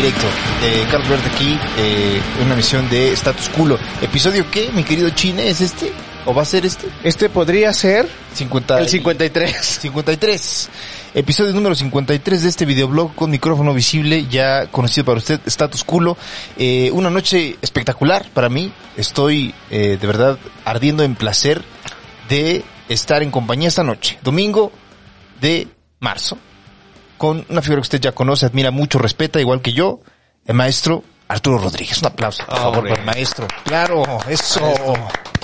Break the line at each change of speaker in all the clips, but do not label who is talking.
directo. Eh, Carlos Verde aquí, eh, una misión de Status Culo. ¿Episodio qué, mi querido Chine? ¿Es este? ¿O va a ser este?
Este podría ser
50,
el 53.
53. Episodio número 53 de este videoblog con micrófono visible, ya conocido para usted, Status Culo. Eh, una noche espectacular para mí. Estoy eh, de verdad ardiendo en placer de estar en compañía esta noche. Domingo de marzo. Con una figura que usted ya conoce, admira mucho, respeta, igual que yo, el maestro Arturo Rodríguez. Un aplauso, por favor, para el maestro. Claro, eso.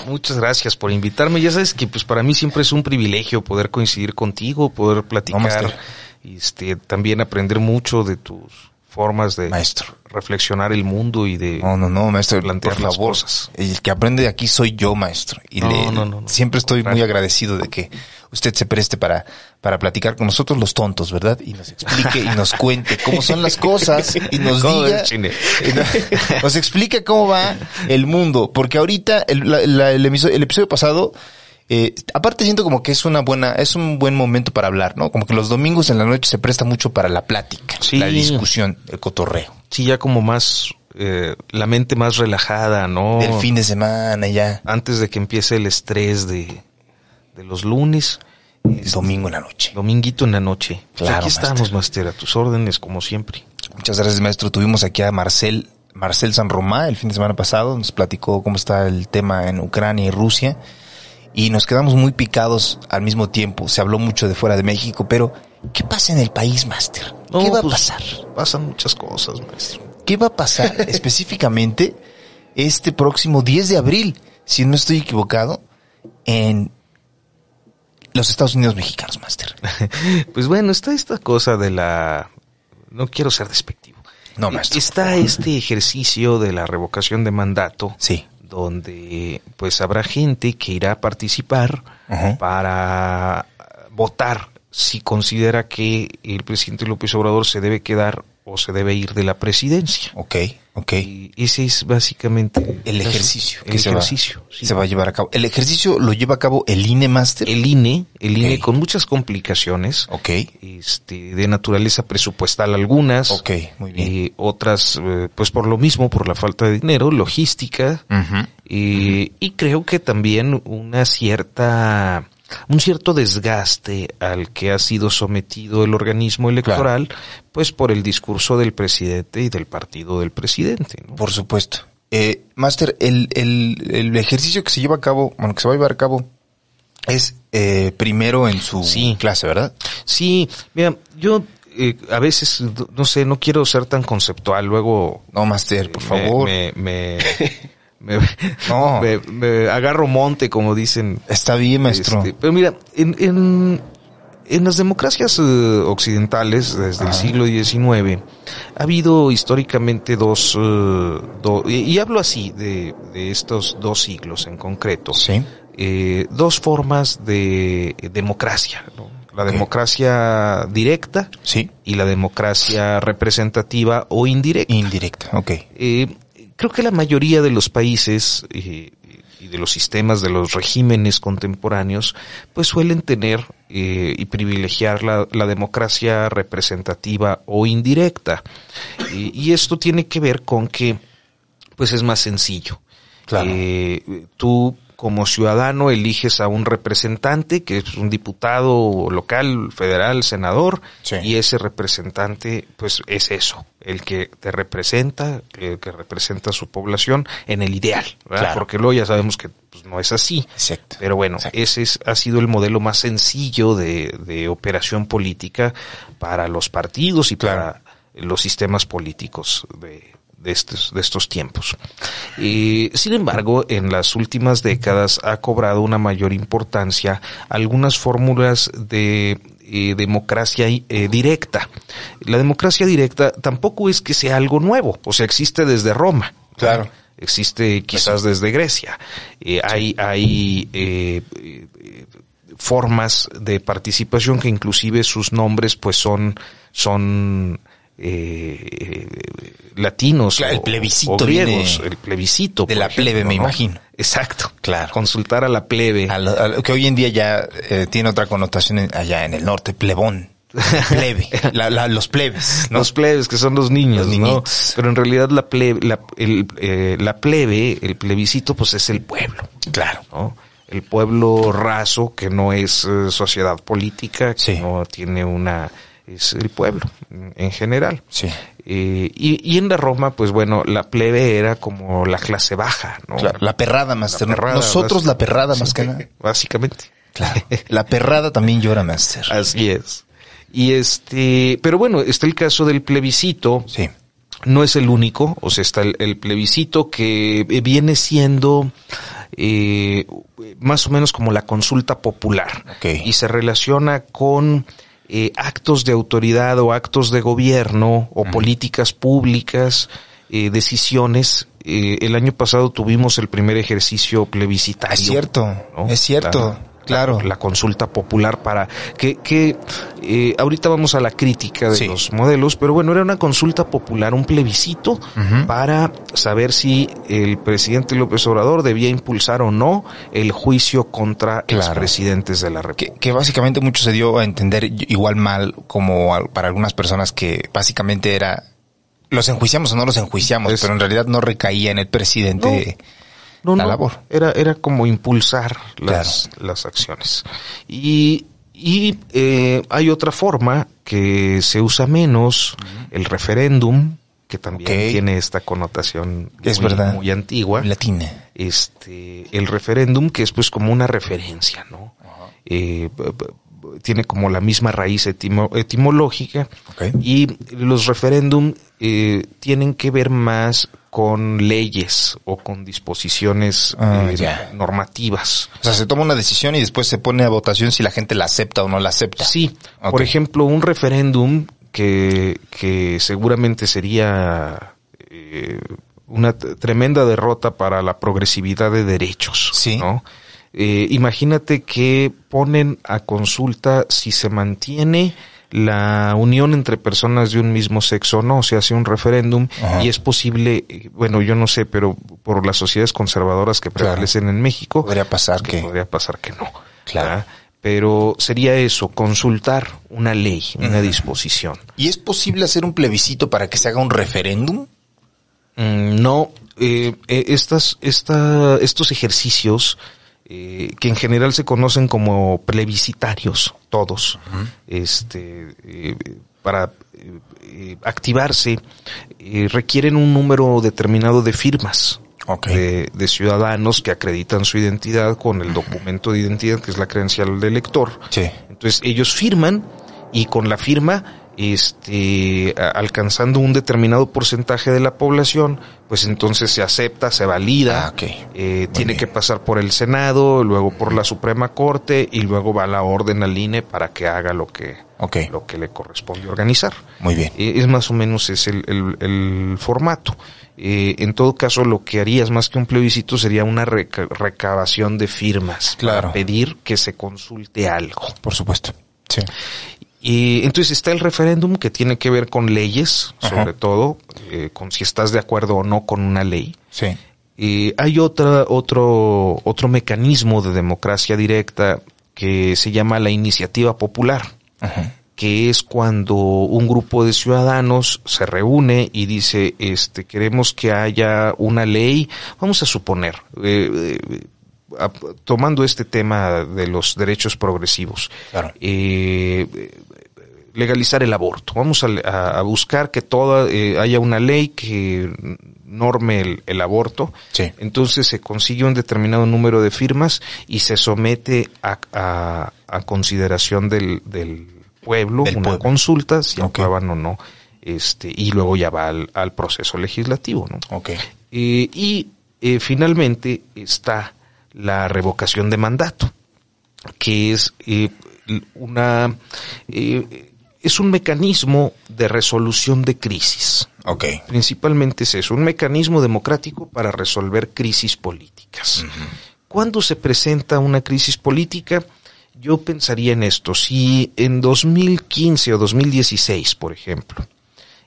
Muchas gracias por invitarme. Ya sabes que pues para mí siempre es un privilegio poder coincidir contigo, poder platicar, y este también aprender mucho de tus formas de
Maestro.
reflexionar el mundo y de
No, no, no, maestro,
plantear
por
las cosas.
El que aprende de aquí soy yo, maestro. Y
No,
le,
no, no, no.
siempre estoy muy agradecido de que usted se preste para, para platicar con nosotros los tontos, ¿verdad? Y nos explique y nos cuente cómo son las cosas y nos
¿Cómo
diga, nos explique cómo va el mundo. Porque ahorita, el, la- la- el, el episodio pasado, eh, aparte siento como que es una buena, es un buen momento para hablar, ¿no? Como que los domingos en la noche se presta mucho para la plática,
Sí.
la discusión, el cotorreo.
Sí, ya como más eh, la mente más relajada, ¿no?
Del fin de semana ya.
Antes de que empiece el estrés de, de los lunes,
El domingo en la noche.
dominguito en la noche. Pues
Claro,
aquí estamos, Master, a tus órdenes como siempre.
Muchas gracias, maestro. Tuvimos aquí a Marcel, Marcel San Romá el fin de semana pasado. Nos platicó cómo está el tema en Ucrania y Rusia. Y nos quedamos muy picados al mismo tiempo. Se habló mucho de fuera de México, pero ¿qué pasa en el país, Master? ¿Qué
No,
va a
pues,
pasar?
Pasan muchas cosas, maestro.
¿Qué va a pasar específicamente este próximo 10 de abril, si no estoy equivocado, en los Estados Unidos mexicanos, Master?
Pues bueno, está esta cosa de la... No quiero ser despectivo.
No, maestro.
Está este ejercicio de la revocación de mandato.
Sí.
Donde pues habrá gente que irá a participar
Ajá.
para votar si considera que el presidente López Obrador se debe quedar o se debe ir de la presidencia.
Ok, ok.
Y ese es básicamente
El ejercicio.
El
que se va-
ejercicio. sí.
Se va a llevar a cabo. El ejercicio lo lleva a cabo el INE Master.
El INE, el INE con muchas complicaciones.
Ok.
este, de naturaleza presupuestal algunas.
Ok, muy bien.
eh, otras, eh, pues por lo mismo, por la falta de dinero, logística.
Ujú.
eh, Y creo que también una cierta, un cierto desgaste al que ha sido sometido el organismo electoral, pues por el discurso del presidente y del partido del presidente. ¿no?
Por supuesto. Eh, Master, el, el, el ejercicio que se lleva a cabo, bueno, que se va a llevar a cabo, es eh, primero en su
Sí.
clase, ¿verdad?
Sí, mira, yo eh, a veces, no sé, no quiero ser tan conceptual, luego
No, Master, por favor.
Me, me, me,
No.
me- me agarro monte, como dicen.
Está bien, maestro.
Este, pero mira, en, en, en las democracias eh, occidentales, desde el siglo XIX, ha habido históricamente dos, eh, do- y, y hablo así de, de estos dos siglos en concreto,
Sí.
eh, dos formas de democracia. ¿no? La democracia directa
Sí.
y la democracia representativa o indirecta.
Indirecta. Ok.
Creo que la mayoría de los países eh, y de los sistemas, de los regímenes contemporáneos, pues suelen tener eh, y privilegiar la, la democracia representativa o indirecta. Y, y esto tiene que ver con que, pues es más sencillo.
Claro.
Eh, tú como ciudadano eliges a un representante, que es un diputado local, federal, senador,
Sí.
y ese representante, pues es eso, el que te representa, el que representa a su población en el ideal, ¿verdad?
Claro.
Porque luego ya sabemos que pues, no es así.
Exacto.
Pero bueno,
Exacto.
ese es- ha sido el modelo más sencillo de, de operación política para los partidos y
Claro.
para los sistemas políticos de, de estos, de estos tiempos. Eh, sin embargo, en las últimas décadas ha cobrado una mayor importancia algunas fórmulas de eh, democracia eh, directa. La democracia directa tampoco es que sea algo nuevo, o sea, existe desde Roma.
Claro.
Existe quizás desde Grecia. Eh, hay hay formas de participación que inclusive sus nombres pues son son eh, latinos
Claro, el plebiscito
o griegos, el plebiscito
de la plebe, me
¿no?
imagino.
Exacto,
Claro.
Consultar a la plebe.
A lo- a lo que hoy en día ya eh, tiene otra connotación en- allá en el norte, plebón. plebe, la- la- los plebes, ¿no?
Los plebes, que son los niños,
Los.
Pero en realidad la plebe, la, el, eh, la plebe, el plebiscito, pues es el pueblo.
Claro.
¿no? El pueblo raso que no es eh, sociedad política, que
Sí.
no tiene una, es el pueblo en- en general.
Sí.
Eh, y, y en la Roma, pues bueno, la plebe era como la clase baja, ¿no?
Claro, la perrada,
perrada,
Nosotros la perrada más que nada.
Básicamente.
Claro. La perrada también llora, Master.
Así es. Y este, pero bueno, está el caso del plebiscito.
Sí.
No es el único, o sea, está el, el plebiscito que viene siendo eh, más o menos como la consulta popular.
Ok.
Y se relaciona con eh, actos de autoridad o actos de gobierno o políticas públicas, eh, decisiones. Eh, el año pasado tuvimos el primer ejercicio plebiscitario.
Es cierto,
¿no?
es cierto,
La-
claro.
La, consulta popular para que, que eh, ahorita vamos a la crítica de
Sí.
los modelos, pero bueno, era una consulta popular, un plebiscito para saber si el presidente López Obrador debía impulsar o no el juicio contra los
Claro.
presidentes de la República.
que básicamente mucho se dio a entender igual mal como para algunas personas que básicamente era los enjuiciamos o no los enjuiciamos,
Es-
pero en realidad no recaía en el presidente
No,
la
no,
labor.
Era, era como impulsar las, las acciones. Y, y eh, hay otra forma que se usa menos, el referéndum, que también tiene esta connotación
Es
muy,
verdad.
muy antigua.
latina.
Este, el referéndum, que es pues como una referencia, ¿no? Eh, tiene como la misma raíz etimo- etimológica y los referéndum eh, tienen que ver más con leyes o con disposiciones
Ah,
eh,
ya.
normativas.
O sea, se toma una decisión y después se pone a votación si la gente la acepta o no la acepta.
Sí, por ejemplo, un referéndum que, que seguramente sería eh, una tremenda derrota para la progresividad de derechos.
Sí.
¿no? Eh, imagínate que ponen a consulta si se mantiene la unión entre personas de un mismo sexo o no, se hace un referéndum
Ajá.
y es posible, eh, bueno, yo no sé, pero por las sociedades conservadoras que
Claro.
prevalecen en México,
Podría pasar
que podría pasar que no.
Claro.
¿verdad? Pero sería eso, consultar una ley, una disposición.
¿Y es posible hacer un plebiscito para que se haga un referéndum?
Mm, no, eh, eh, estas, esta, estos ejercicios eh, que en general se conocen como plebiscitarios, todos, este, eh, para eh, eh, activarse, requieren un número determinado de firmas.
Ok.
De, de ciudadanos que acreditan su identidad con el documento de identidad que es la credencial del elector.
Sí.
Entonces ellos firman y con la firma, este, alcanzando un determinado porcentaje de la población, pues entonces se acepta, se valida,
Ah,
eh, tiene
bien.
que pasar por el Senado, luego por la Suprema Corte y luego va la orden al INE para que haga lo que,
Ok.
lo que le corresponde organizar.
Muy bien.
Eh, es más o menos es el, el- el formato. Eh, en todo caso, lo que harías más que un plebiscito sería una reca- recabación de firmas
Claro.
para pedir que se consulte algo.
Por supuesto. Sí.
Y entonces está el referéndum que tiene que ver con leyes,
Ajá.
sobre todo, eh, con si estás de acuerdo o no con una ley.
Sí.
Eh, hay otra, otro, otro mecanismo de democracia directa que se llama la iniciativa popular,
Ajá.
que es cuando un grupo de ciudadanos se reúne y dice, este, queremos que haya una ley, vamos a suponer, eh, eh, tomando este tema de los derechos progresivos,
Claro.
eh, legalizar el aborto. Vamos a, a- a buscar que toda eh, haya una ley que norme el, el aborto.
Sí.
Entonces se consigue un determinado número de firmas y se somete a, a- a consideración del, del pueblo
Del
una
pueblo.
consulta si
Ok.
aprueban o no. Este, y luego ya va al, al proceso legislativo, ¿no?
Ok.
Eh, y eh, finalmente está la revocación de mandato, que es eh, una eh, es un mecanismo de resolución de crisis.
Ok.
Principalmente es eso, un mecanismo democrático para resolver crisis políticas. Cuando se presenta una crisis política, yo pensaría en esto. Si en 2015 o 2016, por ejemplo,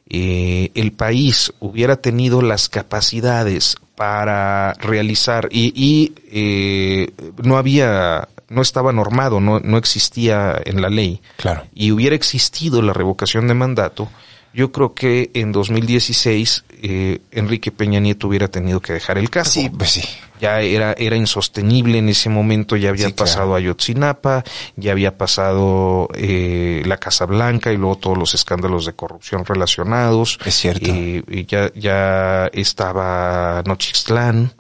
eh, el país hubiera tenido las capacidades para realizar y, y, eh, no había no estaba normado, no, no existía en la ley,
Claro.
y hubiera existido la revocación de mandato, yo creo que en 2016 eh, Enrique Peña Nieto hubiera tenido que dejar el cargo.
Sí, pues sí.
Ya era, era insostenible en ese momento, ya había
Sí, claro.
pasado Ayotzinapa, ya había pasado eh, la Casa Blanca y luego todos los escándalos de corrupción relacionados.
Es cierto.
Eh, y ya, ya estaba Nochixtlán.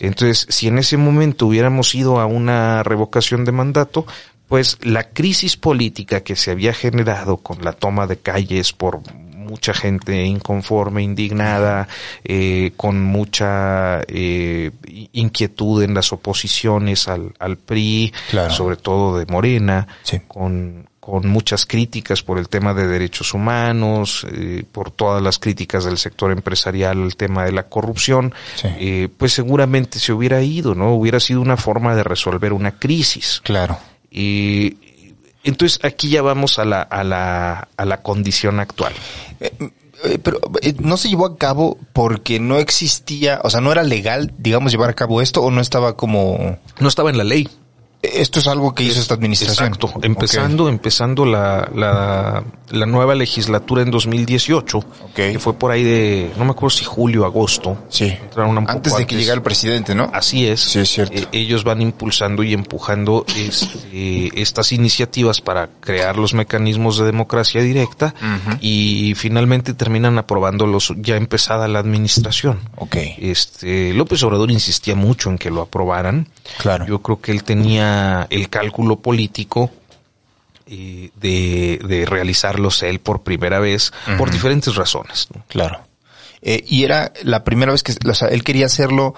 Entonces, si en ese momento hubiéramos ido a una revocación de mandato, pues la crisis política que se había generado con la toma de calles por mucha gente inconforme, indignada, eh, con mucha eh, inquietud en las oposiciones al, al PRI,
Claro.
sobre todo de Morena,
Sí.
con, con muchas críticas por el tema de derechos humanos, eh, por todas las críticas del sector empresarial al tema de la corrupción,
Sí.
eh, pues seguramente se hubiera ido, ¿no? Hubiera sido una forma de resolver una crisis.
Claro.
Y entonces aquí ya vamos a la, a la, a la condición actual.
Eh, pero no se llevó a cabo porque no existía, o sea, no era legal, digamos, llevar a cabo esto o no estaba como...
No estaba en la ley.
Esto es algo que hizo esta administración.
Exacto. Empezando, empezando la, la, la nueva legislatura en 2018, que fue por ahí de, no me acuerdo si julio, agosto.
Sí.
Entraron un poco
Antes de que llegara el presidente, ¿no?
Así es.
Sí, es cierto.
Eh, ellos van impulsando y empujando este, estas iniciativas para crear los mecanismos de democracia directa y finalmente terminan aprobándolos ya empezada la administración.
Ok.
Este, López Obrador insistía mucho en que lo aprobaran.
Claro.
Yo creo que él tenía el cálculo político eh, de, de realizarlos él por primera vez por diferentes razones. ¿no?
Claro. Eh, y era la primera vez que, o sea, él quería hacerlo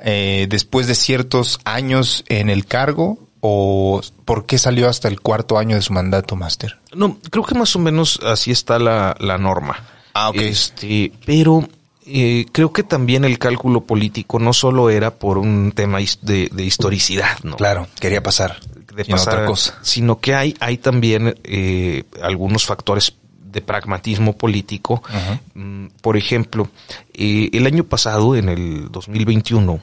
eh, después de ciertos años en el cargo o por qué salió hasta el cuarto año de su mandato, Máster.
No, creo que más o menos así está la, la norma.
Ah, ok.
Este, pero eh, creo que también el cálculo político no solo era por un tema de, de historicidad, ¿no?
Claro, quería pasar.
de pasar,
otra cosa.
sino que hay, hay también eh, algunos factores de pragmatismo político. Mm, Por ejemplo, eh, el año pasado, en el 2021,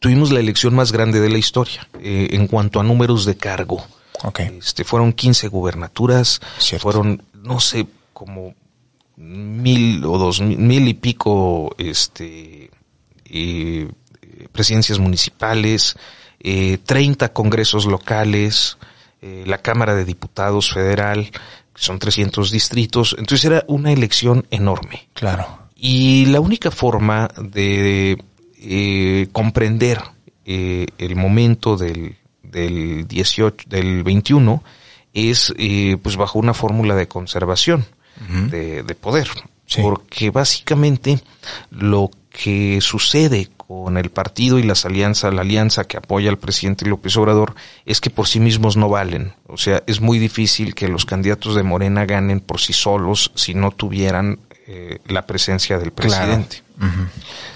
tuvimos la elección más grande de la historia eh, en cuanto a números de cargo.
Ok.
Este, fueron 15 gubernaturas,
Cierto.
fueron, no sé, como mil o dos mil, mil y pico este, eh, presidencias municipales, eh, 30 congresos locales, eh, la Cámara de Diputados Federal, que son 300 distritos. Entonces era una elección enorme.
Claro.
Y la única forma de eh, comprender eh, el momento del, del 18, del 21 es eh, pues bajo una fórmula de conservación De, de poder.
Sí.
Porque básicamente lo que sucede con el partido y las alianzas, la alianza que apoya al presidente López Obrador, es que por sí mismos no valen. O sea, es muy difícil que los candidatos de Morena ganen por sí solos si no tuvieran eh, la presencia del presidente.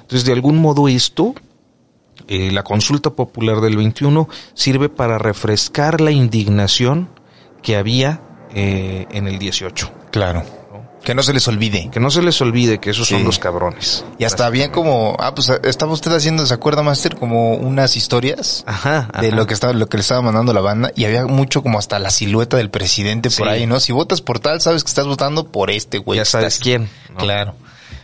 Entonces, de algún modo esto, eh, la consulta popular del 21 sirve para refrescar la indignación que había eh, en el 18.
Claro. Que no se les olvide.
Que no se les olvide que esos son los cabrones.
Y hasta había como, ah, pues estaba usted haciendo, ¿se acuerda, Master? Como unas historias
Ajá,
de
ajá.
lo que estaba, lo que le estaba mandando la banda y había mucho como hasta la silueta del presidente por ahí, ¿no? Si votas por tal, sabes que estás votando por este güey.
ya sabes quién. ¿no?
Claro.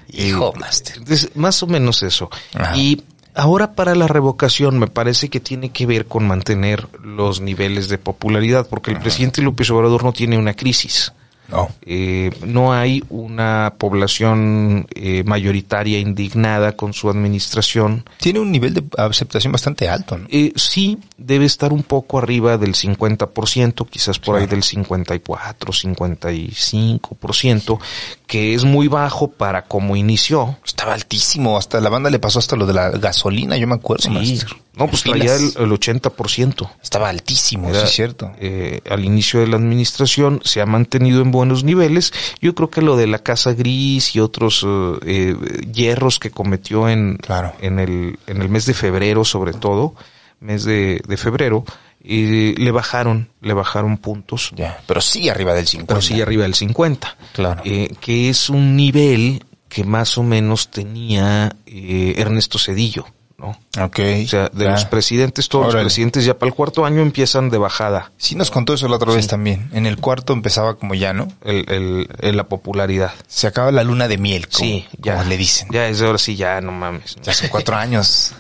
Y-
Hijo, Master.
Entonces, más o menos eso.
Ajá.
Y ahora para la revocación me parece que tiene que ver con mantener los niveles de popularidad, porque el presidente López Obrador no tiene una crisis.
No.
Eh, no hay una población eh, mayoritaria indignada con su administración.
Tiene un nivel de aceptación bastante alto, ¿no?
Eh, sí, debe estar un poco arriba del 50%, quizás por ahí del 54, 55%, que es muy bajo para cómo inició.
Estaba altísimo, hasta la banda le pasó hasta lo de la gasolina, yo me acuerdo,
Sí.
Master.
No, pues traía el, el 80%.
Estaba altísimo,
Era,
sí es cierto.
eh, al inicio de la administración se ha mantenido en buenos niveles. Yo creo que lo de la Casa Gris y otros eh, eh, hierros que cometió en,
Claro.
en, el, en el mes de febrero, sobre todo, mes de, de febrero, eh, le bajaron, le bajaron puntos,
Ya, pero sí arriba del 50.
pero sí arriba del 50.
Claro.
Eh, que es un nivel que más o menos tenía eh, Ernesto Cedillo. ¿No?
Ok.
O sea, de
ya.
los presidentes, todos
Órale.
los presidentes ya para el cuarto año empiezan de bajada
Sí nos contó eso la otra vez también. En el cuarto empezaba como ya, ¿no?
el, el- el- la popularidad.
Se acaba la luna de miel, como,
Sí, ya.
como le dicen.
Ya es ahora sí, ya no mames. ¿no?
Ya son cuatro años.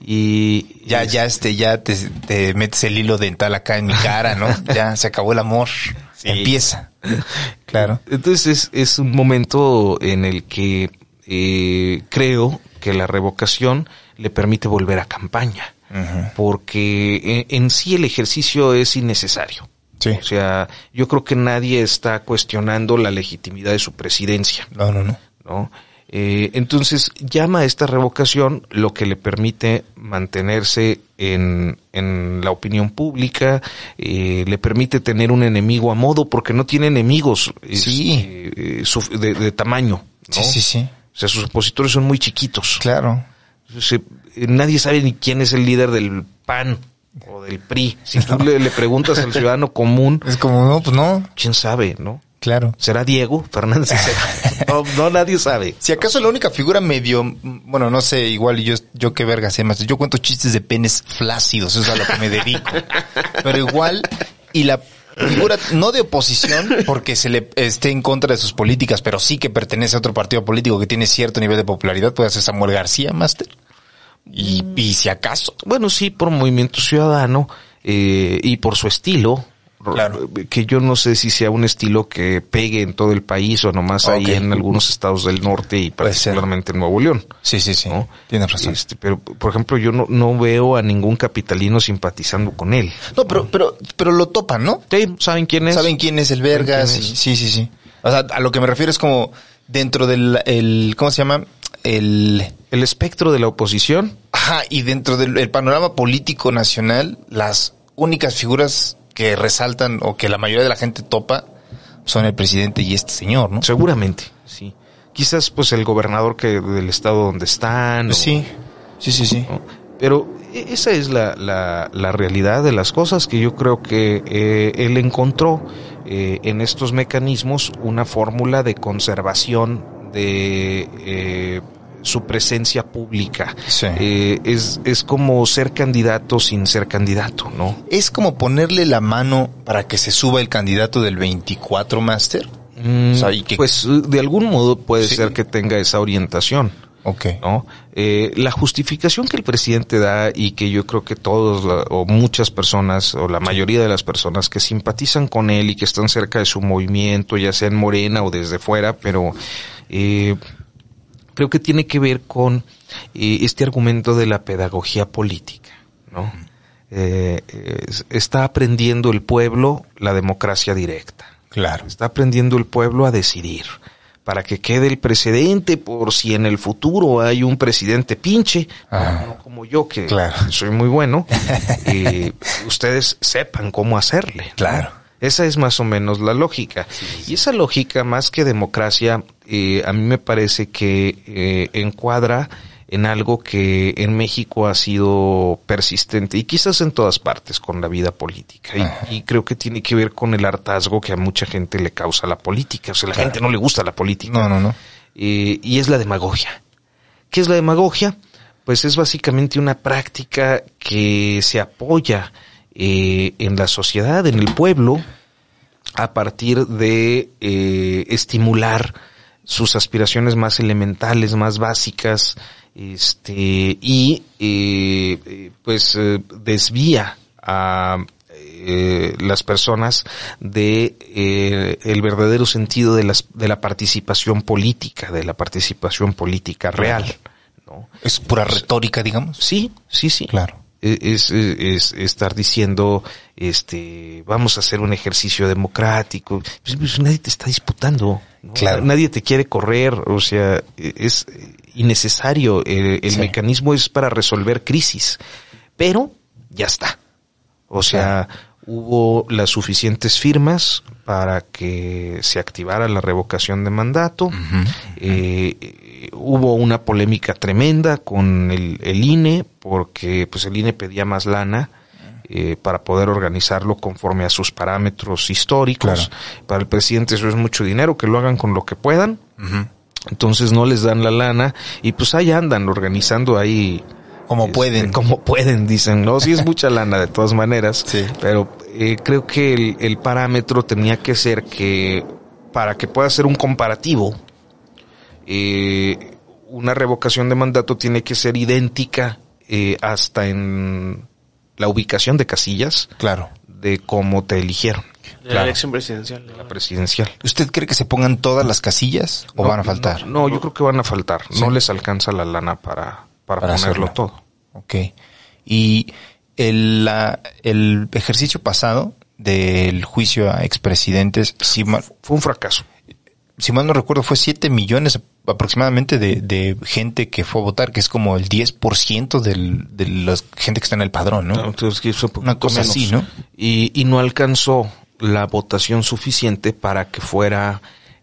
Y
Ya,
es-
ya, este, ya te, te metes el hilo dental acá en mi cara, ¿no? Ya se acabó el amor. Empieza. Claro.
Entonces es, es un momento en el que eh, creo que la revocación le permite volver a campaña, porque en, en sí el ejercicio es innecesario.
Sí.
O sea, yo creo que nadie está cuestionando la legitimidad de su presidencia,
No, no, no.
¿no? Eh, entonces llama a esta revocación lo que le permite mantenerse en, en la opinión pública, eh, le permite tener un enemigo a modo porque no tiene enemigos
Sí.
eh, de, de tamaño. ¿no?
Sí, sí, sí.
O sea, sus opositores son muy chiquitos.
Claro.
Se- nadie sabe ni quién es el líder del PAN o del PRI. Si tú le, le preguntas al ciudadano común,
Es como, no, pues no.
quién sabe, ¿no?
Claro.
¿Será Diego Fernández? no, no, nadie sabe.
Si acaso la única figura medio, bueno, no sé, igual yo, yo qué verga sé más. Yo cuento chistes de penes flácidos, eso es a lo que me dedico. Pero igual, y la figura no de oposición, porque se le esté en contra de sus políticas, pero sí que pertenece a otro partido político que tiene cierto nivel de popularidad, puede ser Samuel García, Master. Y, y si acaso.
Bueno, sí, por movimiento ciudadano eh, y por su estilo.
Claro.
Que yo no sé si sea un estilo que pegue en todo el país o nomás ahí en algunos estados del norte y particularmente en Nuevo León.
Sí, sí, sí.
¿no?
Tienes razón.
Este, pero, por ejemplo, yo no, no veo a ningún capitalino simpatizando con él.
No, pero, pero, pero lo topan, ¿no?
Sí, ¿Saben quién es?
¿Saben quién es el Vergas?
¿Saben
Sí, sí, sí, sí. O sea, a lo que me refiero es como dentro del, el, ¿cómo se llama? El,
El espectro de la oposición.
ajá, y dentro del el panorama político nacional, las únicas figuras que resaltan o que la mayoría de la gente topa son el presidente y este señor, ¿no?
Seguramente, sí. Quizás pues el gobernador que del estado donde están. o-
Sí, sí, sí, sí.
¿no? Pero e- esa es la, la, la realidad de las cosas que yo creo que eh, él encontró eh, en estos mecanismos una fórmula de conservación de eh, su presencia pública.
Sí.
Eh, es, es como ser candidato sin ser candidato, ¿no?
Es como ponerle la mano para que se suba el candidato del 24 Master.
Mm,
O sea, y que-
Pues de algún modo puede
Sí.
ser que tenga esa orientación.
Ok.
¿no? Eh, la justificación que el presidente da y que yo creo que todos la- o muchas personas o la mayoría de las personas que simpatizan con él y que están cerca de su movimiento, ya sea en Morena o desde fuera, pero eh, creo que tiene que ver con eh, este argumento de la pedagogía política, ¿no? Eh, eh, está aprendiendo el pueblo la democracia directa.
Claro.
Está aprendiendo el pueblo a decidir para que quede el precedente por si en el futuro hay un presidente pinche, no como yo que
Claro.
soy muy bueno, eh, ustedes sepan cómo hacerle. ¿no? Esa es más o menos la lógica. Y esa lógica, más que democracia, eh, a mí me parece que eh, encuadra en algo que en México ha sido persistente y quizás en todas partes con la vida política. Y, y creo que tiene que ver con el hartazgo que a mucha gente le causa la política. O sea, la
Claro.
gente no le gusta la política.
No, no, no.
Eh, y es la demagogia. ¿Qué es la demagogia? Pues es básicamente una práctica que se apoya eh, en la sociedad, en el pueblo, a partir de eh, estimular sus aspiraciones más elementales, más básicas, este, y eh, eh, pues eh, desvía a eh, las personas de eh, el verdadero sentido de las de la participación política, de la participación política real, ¿no?
Es pura retórica, digamos.
Sí, sí, sí.
Claro.
E- Es, es, es estar diciendo, este, vamos a hacer un ejercicio democrático. Pues, pues, nadie te está disputando. ¿no?
Claro.
Nadie te quiere correr. O sea, es innecesario. El, el
Sí.
mecanismo es para resolver crisis. Pero ya está. O sea, hubo las suficientes firmas para que se activara la revocación de mandato. Eh, eh, hubo una polémica tremenda con el, el INE porque pues el INE pedía más lana eh, para poder organizarlo conforme a sus parámetros históricos. Para el presidente eso es mucho dinero, que lo hagan con lo que puedan. Entonces no les dan la lana y pues ahí andan organizando ahí
Como
Este,
pueden.
Como pueden, dicen. No, sí es mucha lana de todas maneras.
Sí.
Pero eh, creo que el, el parámetro tenía que ser que para que pueda ser un comparativo, eh, una revocación de mandato tiene que ser idéntica eh, hasta en la ubicación de casillas
Claro.
de cómo te eligieron,
De
Claro.
la elección presidencial. ¿no?
la presidencial.
¿Usted cree que se pongan todas las casillas o
No,
van a faltar?
No, no, yo creo que van a faltar.
Sí.
No les alcanza la lana para, para,
Para
ponerlo
hacerlo.
todo.
Ok. Y el, la- el ejercicio pasado del juicio a expresidentes, si mal,
Fue un fracaso.
si mal no recuerdo, fue 7 millones aproximadamente de, de gente que fue a votar, que es como el 10% del, de la gente que está en el padrón, ¿no?
Entonces, que fue
Una cosa
menos.
así, ¿no?
Y, y no alcanzó la votación suficiente para que fuera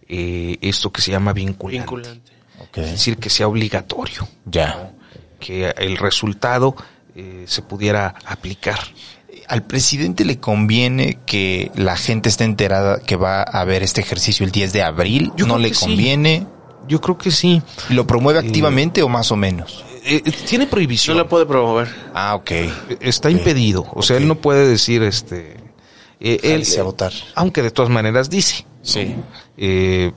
eh, esto que se llama vinculante.
Vinculante.
Ok.
Es decir, que sea obligatorio.
Ya.
Que el resultado eh, se pudiera aplicar.
Al presidente le conviene que la gente esté enterada que va a haber este ejercicio el 10 de abril.
Yo
no le
sí.
conviene.
Yo creo que sí.
¿Lo promueve activamente o más o menos?
Eh, eh, tiene
No
prohibición.
la puede promover.
Ah, ok.
Está impedido. O sea, él no puede decir este. eh, él,
a votar.
Aunque de todas maneras dice.
Sí.
Eh,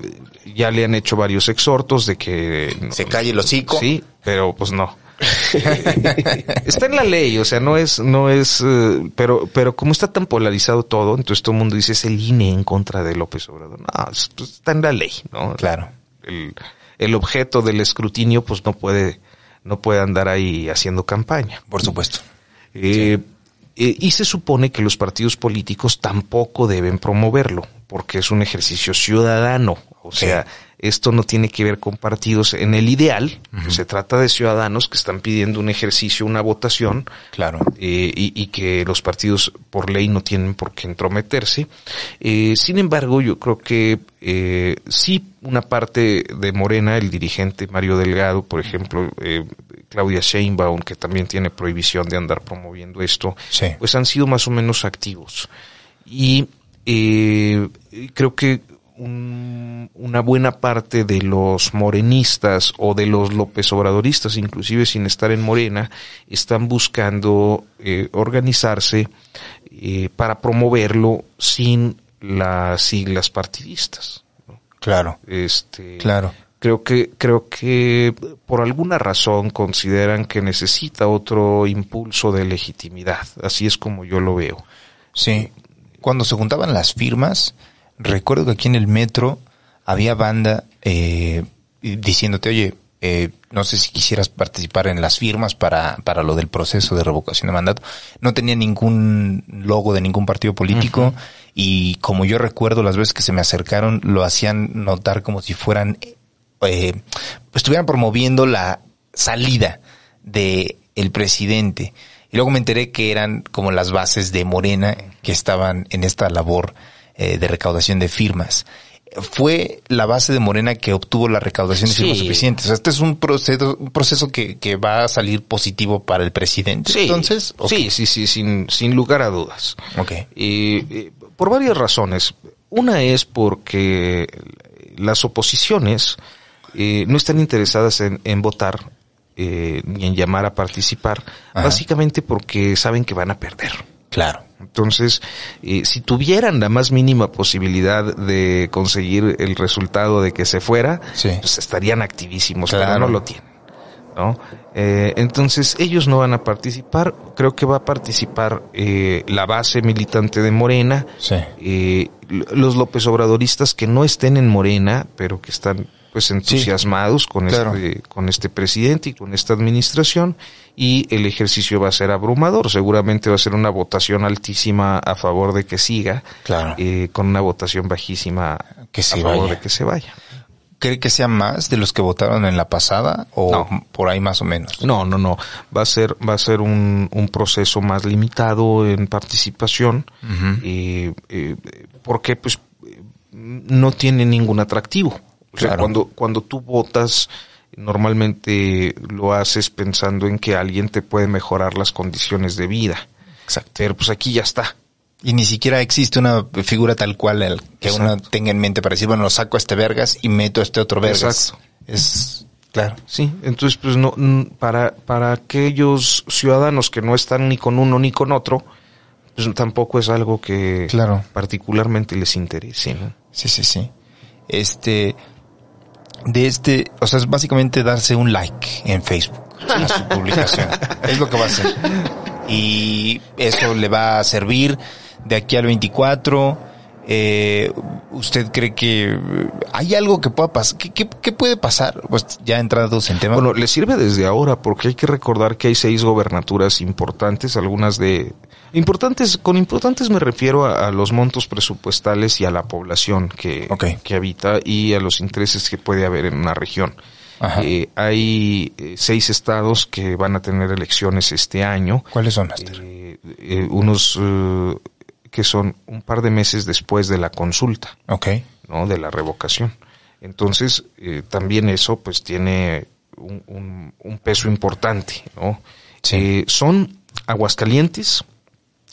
ya le han hecho varios exhortos de que no-
Se calle el hocico.
Sí, pero pues no. está en la ley, o sea, no es, no es, eh, pero, pero como está tan polarizado todo, entonces todo el mundo dice es el INE en contra de López Obrador. No, es- pues, está en la ley, ¿no?
Claro.
El, el objeto del escrutinio, pues no puede, no puede andar ahí haciendo campaña.
Por supuesto.
Eh, eh, y se supone que los partidos políticos tampoco deben promoverlo, porque es un ejercicio ciudadano. O
Sí.
Esto no tiene que ver con partidos. En el ideal, pues, se trata de ciudadanos que están pidiendo un ejercicio, una votación,
Claro.
eh, y, y que los partidos por ley no tienen por qué entrometerse. Eh, sin embargo, yo creo que eh, sí una parte de Morena, el dirigente Mario Delgado, por ejemplo, Claudia Sheinbaum, que también tiene prohibición de andar promoviendo esto,
Sí.
pues han sido más o menos activos. Y eh, creo que un- una buena parte de los morenistas o de los López Obradoristas, inclusive sin estar en Morena, están buscando eh, organizarse eh, para promoverlo sin las siglas partidistas. ¿no?
Claro.
Este,
Claro.
Creo que, creo que por alguna razón consideran que necesita otro impulso de legitimidad. Así es como yo lo veo.
Sí. Cuando se juntaban las firmas, recuerdo que aquí en el metro había banda eh, diciéndote, oye, eh, no sé si quisieras participar en las firmas para, para lo del proceso de revocación de mandato. No tenía ningún logo de ningún partido político y como yo recuerdo las veces que se me acercaron, lo hacían notar como si fueran, eh, estuvieran promoviendo la salida de el presidente. Y luego me enteré que eran como las bases de Morena que estaban en esta labor eh, de recaudación de firmas. Fue la base de Morena que obtuvo la recaudación de
Sí.
firmas suficientes. O sea, este es un proceso, un proceso que, que va a salir positivo para el presidente. Entonces, ok.
sí, sí, sí, sin, sin lugar a dudas.
Ok.
Y, por varias razones. Una es porque las oposiciones eh, no están interesadas en, en votar eh, ni en llamar a participar,
Ajá.
básicamente porque saben que van a perder.
Claro.
Entonces, eh, si tuvieran la más mínima posibilidad de conseguir el resultado de que se fuera,
Sí.
pues estarían activísimos,
Claro.
pero no lo tienen. ¿no? Eh, entonces, ellos no van a participar. Creo que va a participar eh, la base militante de Morena,
Sí.
eh, los López Obradoristas que no estén en Morena, pero que están pues entusiasmados con
claro.
este con este presidente y con esta administración y el ejercicio va a ser abrumador, seguramente va a ser una votación altísima a favor de que siga,
Claro.
eh, con una votación bajísima
Que
a
se
favor
vaya.
de que se vaya.
¿Cree que sea más de los que votaron en la pasada o
No.
por ahí más o menos?
No, no, no. Va a ser, va a ser un, un proceso más limitado en participación. Eh, eh, porque pues no tiene ningún atractivo. O sea, cuando, cuando tú votas, normalmente lo haces pensando en que alguien te puede mejorar las condiciones de vida.
Exacto.
Pero pues aquí ya está.
Y ni siquiera existe una figura tal cual el que uno tenga en mente para decir, bueno, lo saco a este vergas y meto a este otro vergas.
Exacto.
Es Claro.
Sí, entonces pues no para para aquellos ciudadanos que no están ni con uno ni con otro, pues tampoco es algo que
Claro.
particularmente les interese, ¿no?
Sí, sí, sí. Este, de este, o sea, es básicamente darse un like en Facebook a su publicación. es lo que va a hacer. Y eso le va a servir de aquí al 24. Eh, ¿Usted cree que eh, hay algo que pueda pasar? ¿Qué, qué, qué puede pasar? Pues ya entrados en tema.
Bueno, le sirve desde ahora porque hay que recordar que hay seis gobernaturas importantes, algunas de importantes, con importantes me refiero a, a los montos presupuestales y a la población que, que habita y a los intereses que puede haber en una región. Eh, hay eh, seis estados que van a tener elecciones este año.
¿Cuáles son, Master?
Eh, unos que son un par de meses después de la consulta.
ok.
¿no? De la revocación. Entonces, eh, también eso pues tiene un, un- un peso importante, ¿no?
Sí.
Eh, son Aguascalientes,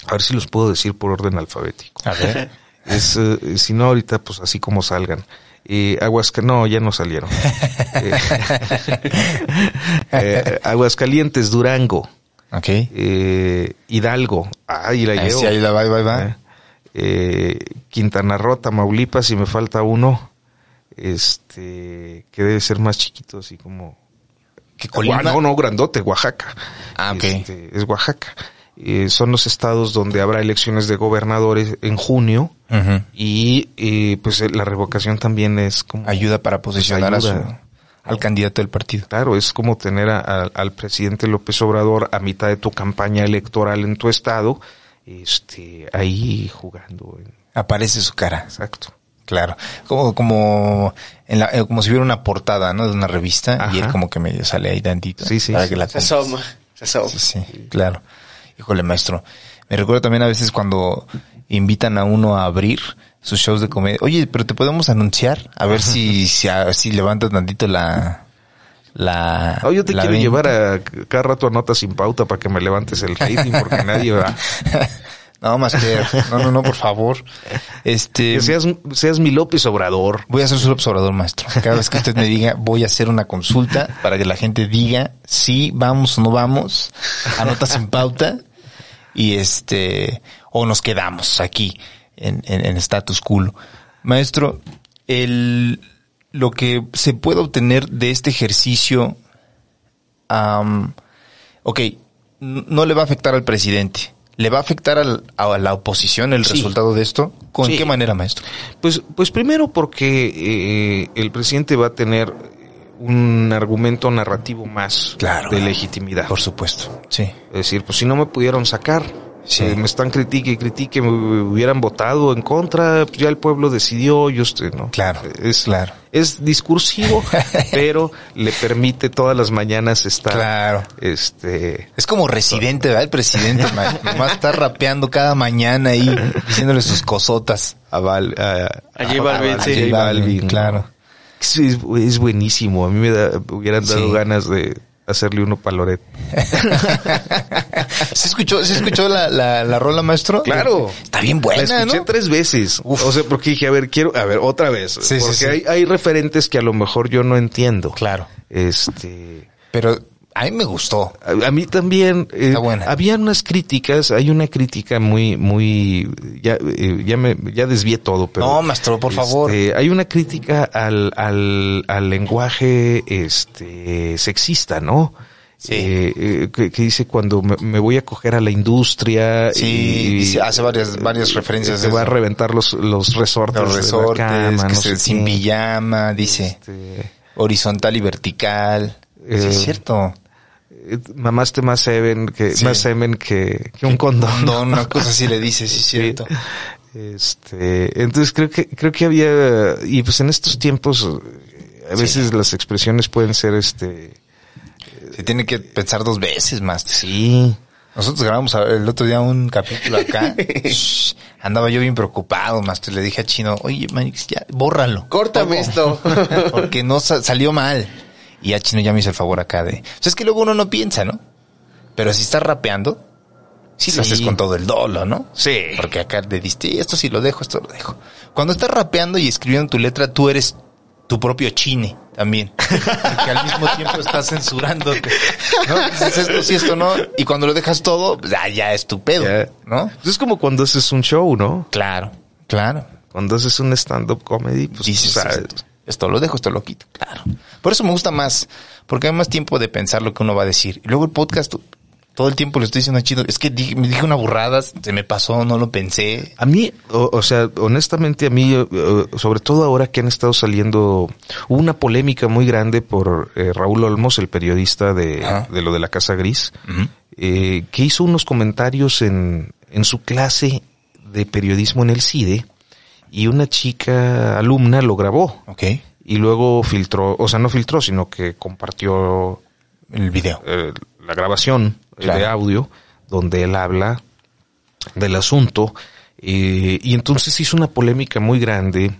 a ver si los puedo decir por orden alfabético.
A ver.
Es, eh, si no ahorita pues así como salgan. Eh, Aguasca no, ya no salieron. Aguascalientes, Durango,
ok.
eh, Hidalgo, ahí la
Ahí
llevo.
sí, ahí la va, va, va.
Eh, eh, Quintana Roo, Tamaulipas, y me falta uno, este, que debe ser más chiquito, así como...
¿Qué, Colima?
No, no, grandote, Oaxaca.
Ah, ok.
Este, es Oaxaca. Eh, son los estados donde habrá elecciones de gobernadores en junio y eh, pues eh, la revocación también es como
Ayuda para posicionar a su,
ayuda.
Al candidato del partido.
Claro, es como tener a- a- al presidente López Obrador a mitad de tu campaña electoral en tu estado, este, ahí jugando. en-
Aparece su cara.
exacto.
Claro, como como en la, eh, como si hubiera una portada, ¿no? De una revista y él como que medio sale ahí tantito.
Sí, sí,
para
sí.
que la
Se asoma, se asoma.
Sí, sí, claro. Híjole, maestro. Me recuerdo también a veces cuando invitan a uno a abrir sus shows de comedia. Oye, pero te podemos anunciar a ver si si, a- si levantas tantito la la.
Oh, yo te
la
quiero llevar a cada rato a notas sin pauta para que me levantes el rating porque nadie va.
no más que no no no por favor. Este
Que seas, seas mi López Obrador.
Voy a ser su observador, maestro. Cada vez que usted me diga, voy a hacer una consulta para que la gente diga si vamos o no vamos, anotas en pauta y este, o nos quedamos aquí en, en, en status quo. Maestro, el, lo que se puede obtener de este ejercicio, am, ok, no le va a afectar al presidente. ¿Le va a afectar al- a la oposición el
Sí.
resultado de esto? ¿Con
Sí.
qué manera, maestro?
Pues, pues primero porque eh, el presidente va a tener un argumento narrativo más
Claro.
de legitimidad.
Por supuesto. Sí.
Es decir, pues si no me pudieron sacar,
Sí.
eh, me están critique y critique, me hubieran votado en contra, pues ya el pueblo decidió, yo estoy, ¿no?
Claro,
Es,
claro.
es discursivo, pero le permite todas las mañanas estar,
Claro.
este,
Es como residente, ¿verdad? El presidente, nomás está rapeando cada mañana ahí, diciéndole sus cosotas.
a, Val- a,
A J Balvin,
a
sí.
Balvin,
claro.
Es, es- es buenísimo. A mí me da, hubieran dado
Sí.
ganas de hacerle uno para Loret.
¿Se escuchó, ¿se escuchó la, la, la rola, maestro?
Claro.
Está bien buena,
La escuché
¿no?
tres veces. O sea, porque dije, a ver, quiero, a ver, otra vez.
Sí, sí,
porque
sí.
Hay, hay referentes que a lo mejor yo no entiendo.
Claro.
Este,
Pero a mí me gustó.
a, a mí también, eh,
Está buena.
había unas críticas, hay una crítica muy, muy, ya, eh, ya me, ya desvié todo, pero.
No, maestro, por favor.
este, Hay una crítica al, al, al lenguaje, este, sexista, ¿no?
Sí.
Eh, eh, que, que dice cuando me, me voy a coger a la industria
Sí,
y
hace varias- varias referencias
se va a reventar los, los resortes,
Los
de la
resortes,
cama,
que
no
se- sin pijama, dice.
Este,
Horizontal y vertical. sí, es cierto.
Eh, mamaste más semen que,
Sí.
más semen que, que un condón.
No, una cosa así le dice, sí, es cierto.
Este, entonces creo que, creo que había, y pues en estos tiempos, eh, a veces las expresiones pueden ser este,
Se tiene que pensar dos veces más.
sí,
Nosotros grabamos el otro día un capítulo acá. Shh, andaba yo bien preocupado, maestro. Le dije a Chino, oye, Manix, ya, bórralo.
Córtame esto.
Porque no sa- salió mal. Y ya Chino ya me hizo el favor acá de... O sea, es que luego uno no piensa, ¿no? Pero si estás rapeando, sí, lo
Sí.
haces con todo el dolo, ¿no?
sí,
Porque acá le diste, esto sí lo dejo, esto lo dejo. Cuando estás rapeando y escribiendo tu letra, tú eres tu propio chine también. que al mismo tiempo estás censurando. ¿no? Dices esto sí, esto no. Y cuando lo dejas todo, pues, ah, ya es tu pedo. ¿no?
Pues es como cuando haces un show, ¿no?
Claro, claro.
Cuando haces un stand-up comedy, pues
Dices,
sabes.
Esto, lo dejo, esto lo quito. Claro. Por eso me gusta más, porque hay más tiempo de pensar lo que uno va a decir. Y luego el podcast, todo el tiempo le estoy diciendo chido. Es que dije- me dije una burrada, se me pasó, no lo pensé.
A mí, o, o sea, honestamente a mí, eh, eh, sobre todo ahora que han estado saliendo, hubo una polémica muy grande por eh, Raúl Olmos, el periodista de, de lo de la Casa Gris, eh, que hizo unos comentarios en, en su clase de periodismo en el CIDE y una chica alumna lo grabó
Ok.
y luego filtró, o sea, no filtró, sino que compartió
El video.
eh, la grabación eh,
Claro.
de audio donde él habla del asunto eh, y entonces hizo una polémica muy grande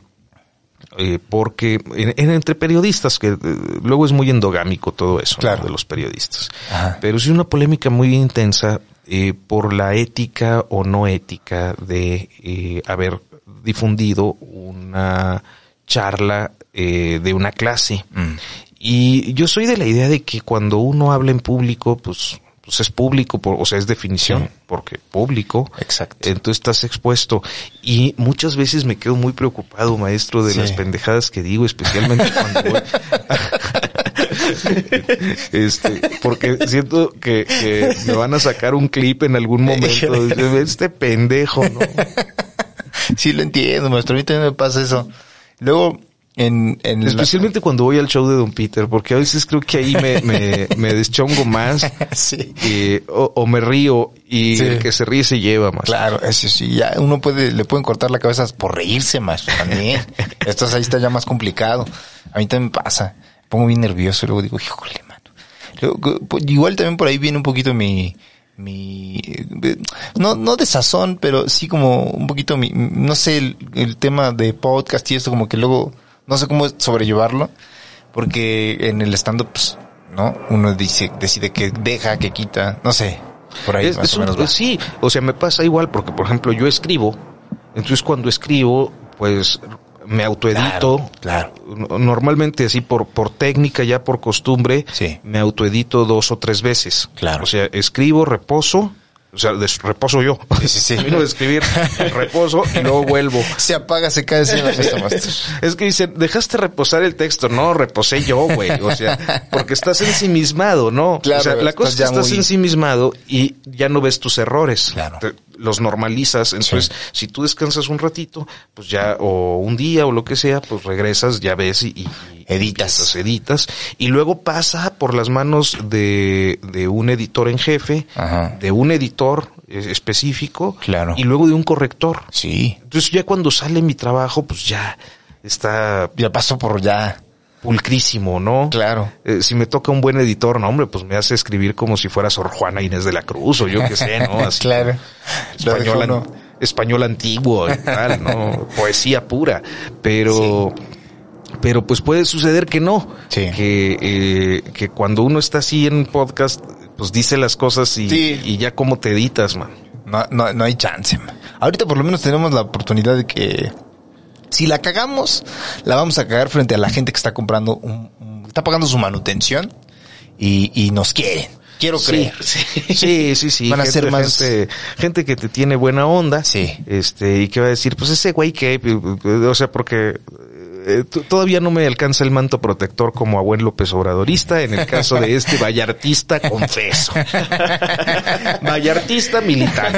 eh, porque en, en- entre periodistas que eh, luego es muy endogámico todo eso de los periodistas
Ajá.
pero sí una polémica muy intensa eh, por la ética o no ética de haber difundido una charla eh, de una clase
Mm.
y yo soy de la idea de que cuando uno habla en público, pues, pues es público, por- o sea, es definición, porque público.
Exacto.
Entonces estás expuesto. Y muchas veces me quedo muy preocupado, maestro, de
Sí.
las pendejadas que digo, especialmente cuando voy. este, porque siento que, que me van a sacar un clip en algún momento. Este pendejo, ¿no?
Sí lo entiendo, maestro. A mí también me pasa eso. Luego, en, en la-
Especialmente cuando voy al show de Don Peter, porque a veces creo que ahí me, me, me deschongo más.
sí.
o, o me río y
Sí.
el que se ríe se lleva más.
Claro, eso sí, ya uno puede, le pueden cortar la cabeza por reírse más también. Esto ahí está ya más complicado. A mí también pasa. Me pongo bien nervioso y luego digo, híjole, mano. Luego, pues, igual también por ahí viene un poquito mi, mi, eh, no, no de sazón, pero sí como un poquito mi, no sé, el, el tema de podcast y esto como que luego, no sé cómo sobrellevarlo, porque en el stand-up, pues, ¿no? Uno dice, decide que deja, que quita, no sé, por ahí
Es-
más
es
o
un-
menos va.
sí, o sea, me pasa igual porque, por ejemplo, yo escribo, entonces cuando escribo, pues me autoedito.
Claro,
No- Normalmente así por, por técnica, ya por costumbre,
Sí.
me autoedito dos o tres veces.
Claro.
O sea, escribo, reposo, o sea, reposo yo.
Sí, sí, sí.
Termino de escribir, reposo y luego vuelvo.
Se apaga, se cae, master.
Es que dicen, dejaste reposar el texto. No, reposé yo, güey. O sea, porque estás ensimismado, ¿no?
Claro,
o sea, la cosa es que
estás muy-
ensimismado y ya no ves tus errores.
Claro.
Te- los normalizas. Entonces, si tú descansas un ratito, pues ya, o un día o lo que sea, pues regresas, ya ves y, y-
Editas.
editas. Y luego pasa por las manos de, de un editor en jefe,
Ajá.
de un editor eh, específico.
Claro.
Y luego de un corrector.
Sí.
Entonces ya cuando sale mi trabajo, pues ya está
Ya pasó por ya.
Pulcrísimo, ¿no?
Claro.
Eh, si me toca un buen editor, no, hombre, pues me hace escribir como si fuera Sor Juana Inés de la Cruz o yo qué sé, ¿no? Así,
claro.
Español, an- español antiguo y tal, ¿no? Poesía pura. Pero, pero pues puede suceder que no.
Sí.
Que, eh, que cuando uno está así en un podcast, pues dice las cosas y,
Sí.
y ya cómo te editas, man.
No, no, no hay chance. man. Ahorita por lo menos tenemos la oportunidad de que si la cagamos, la vamos a cagar frente a la gente que está comprando un, un- está pagando su manutención y, y nos quieren. Quiero creer.
Sí, sí, sí, sí.
Van a
gente,
ser más-
gente, gente que te tiene buena onda.
Sí.
Este, y que va a decir, pues ese güey que, o sea, porque eh, todavía no me alcanza el manto protector como a buen López Obradorista. En el caso de este vallartista, confeso. vallartista militar.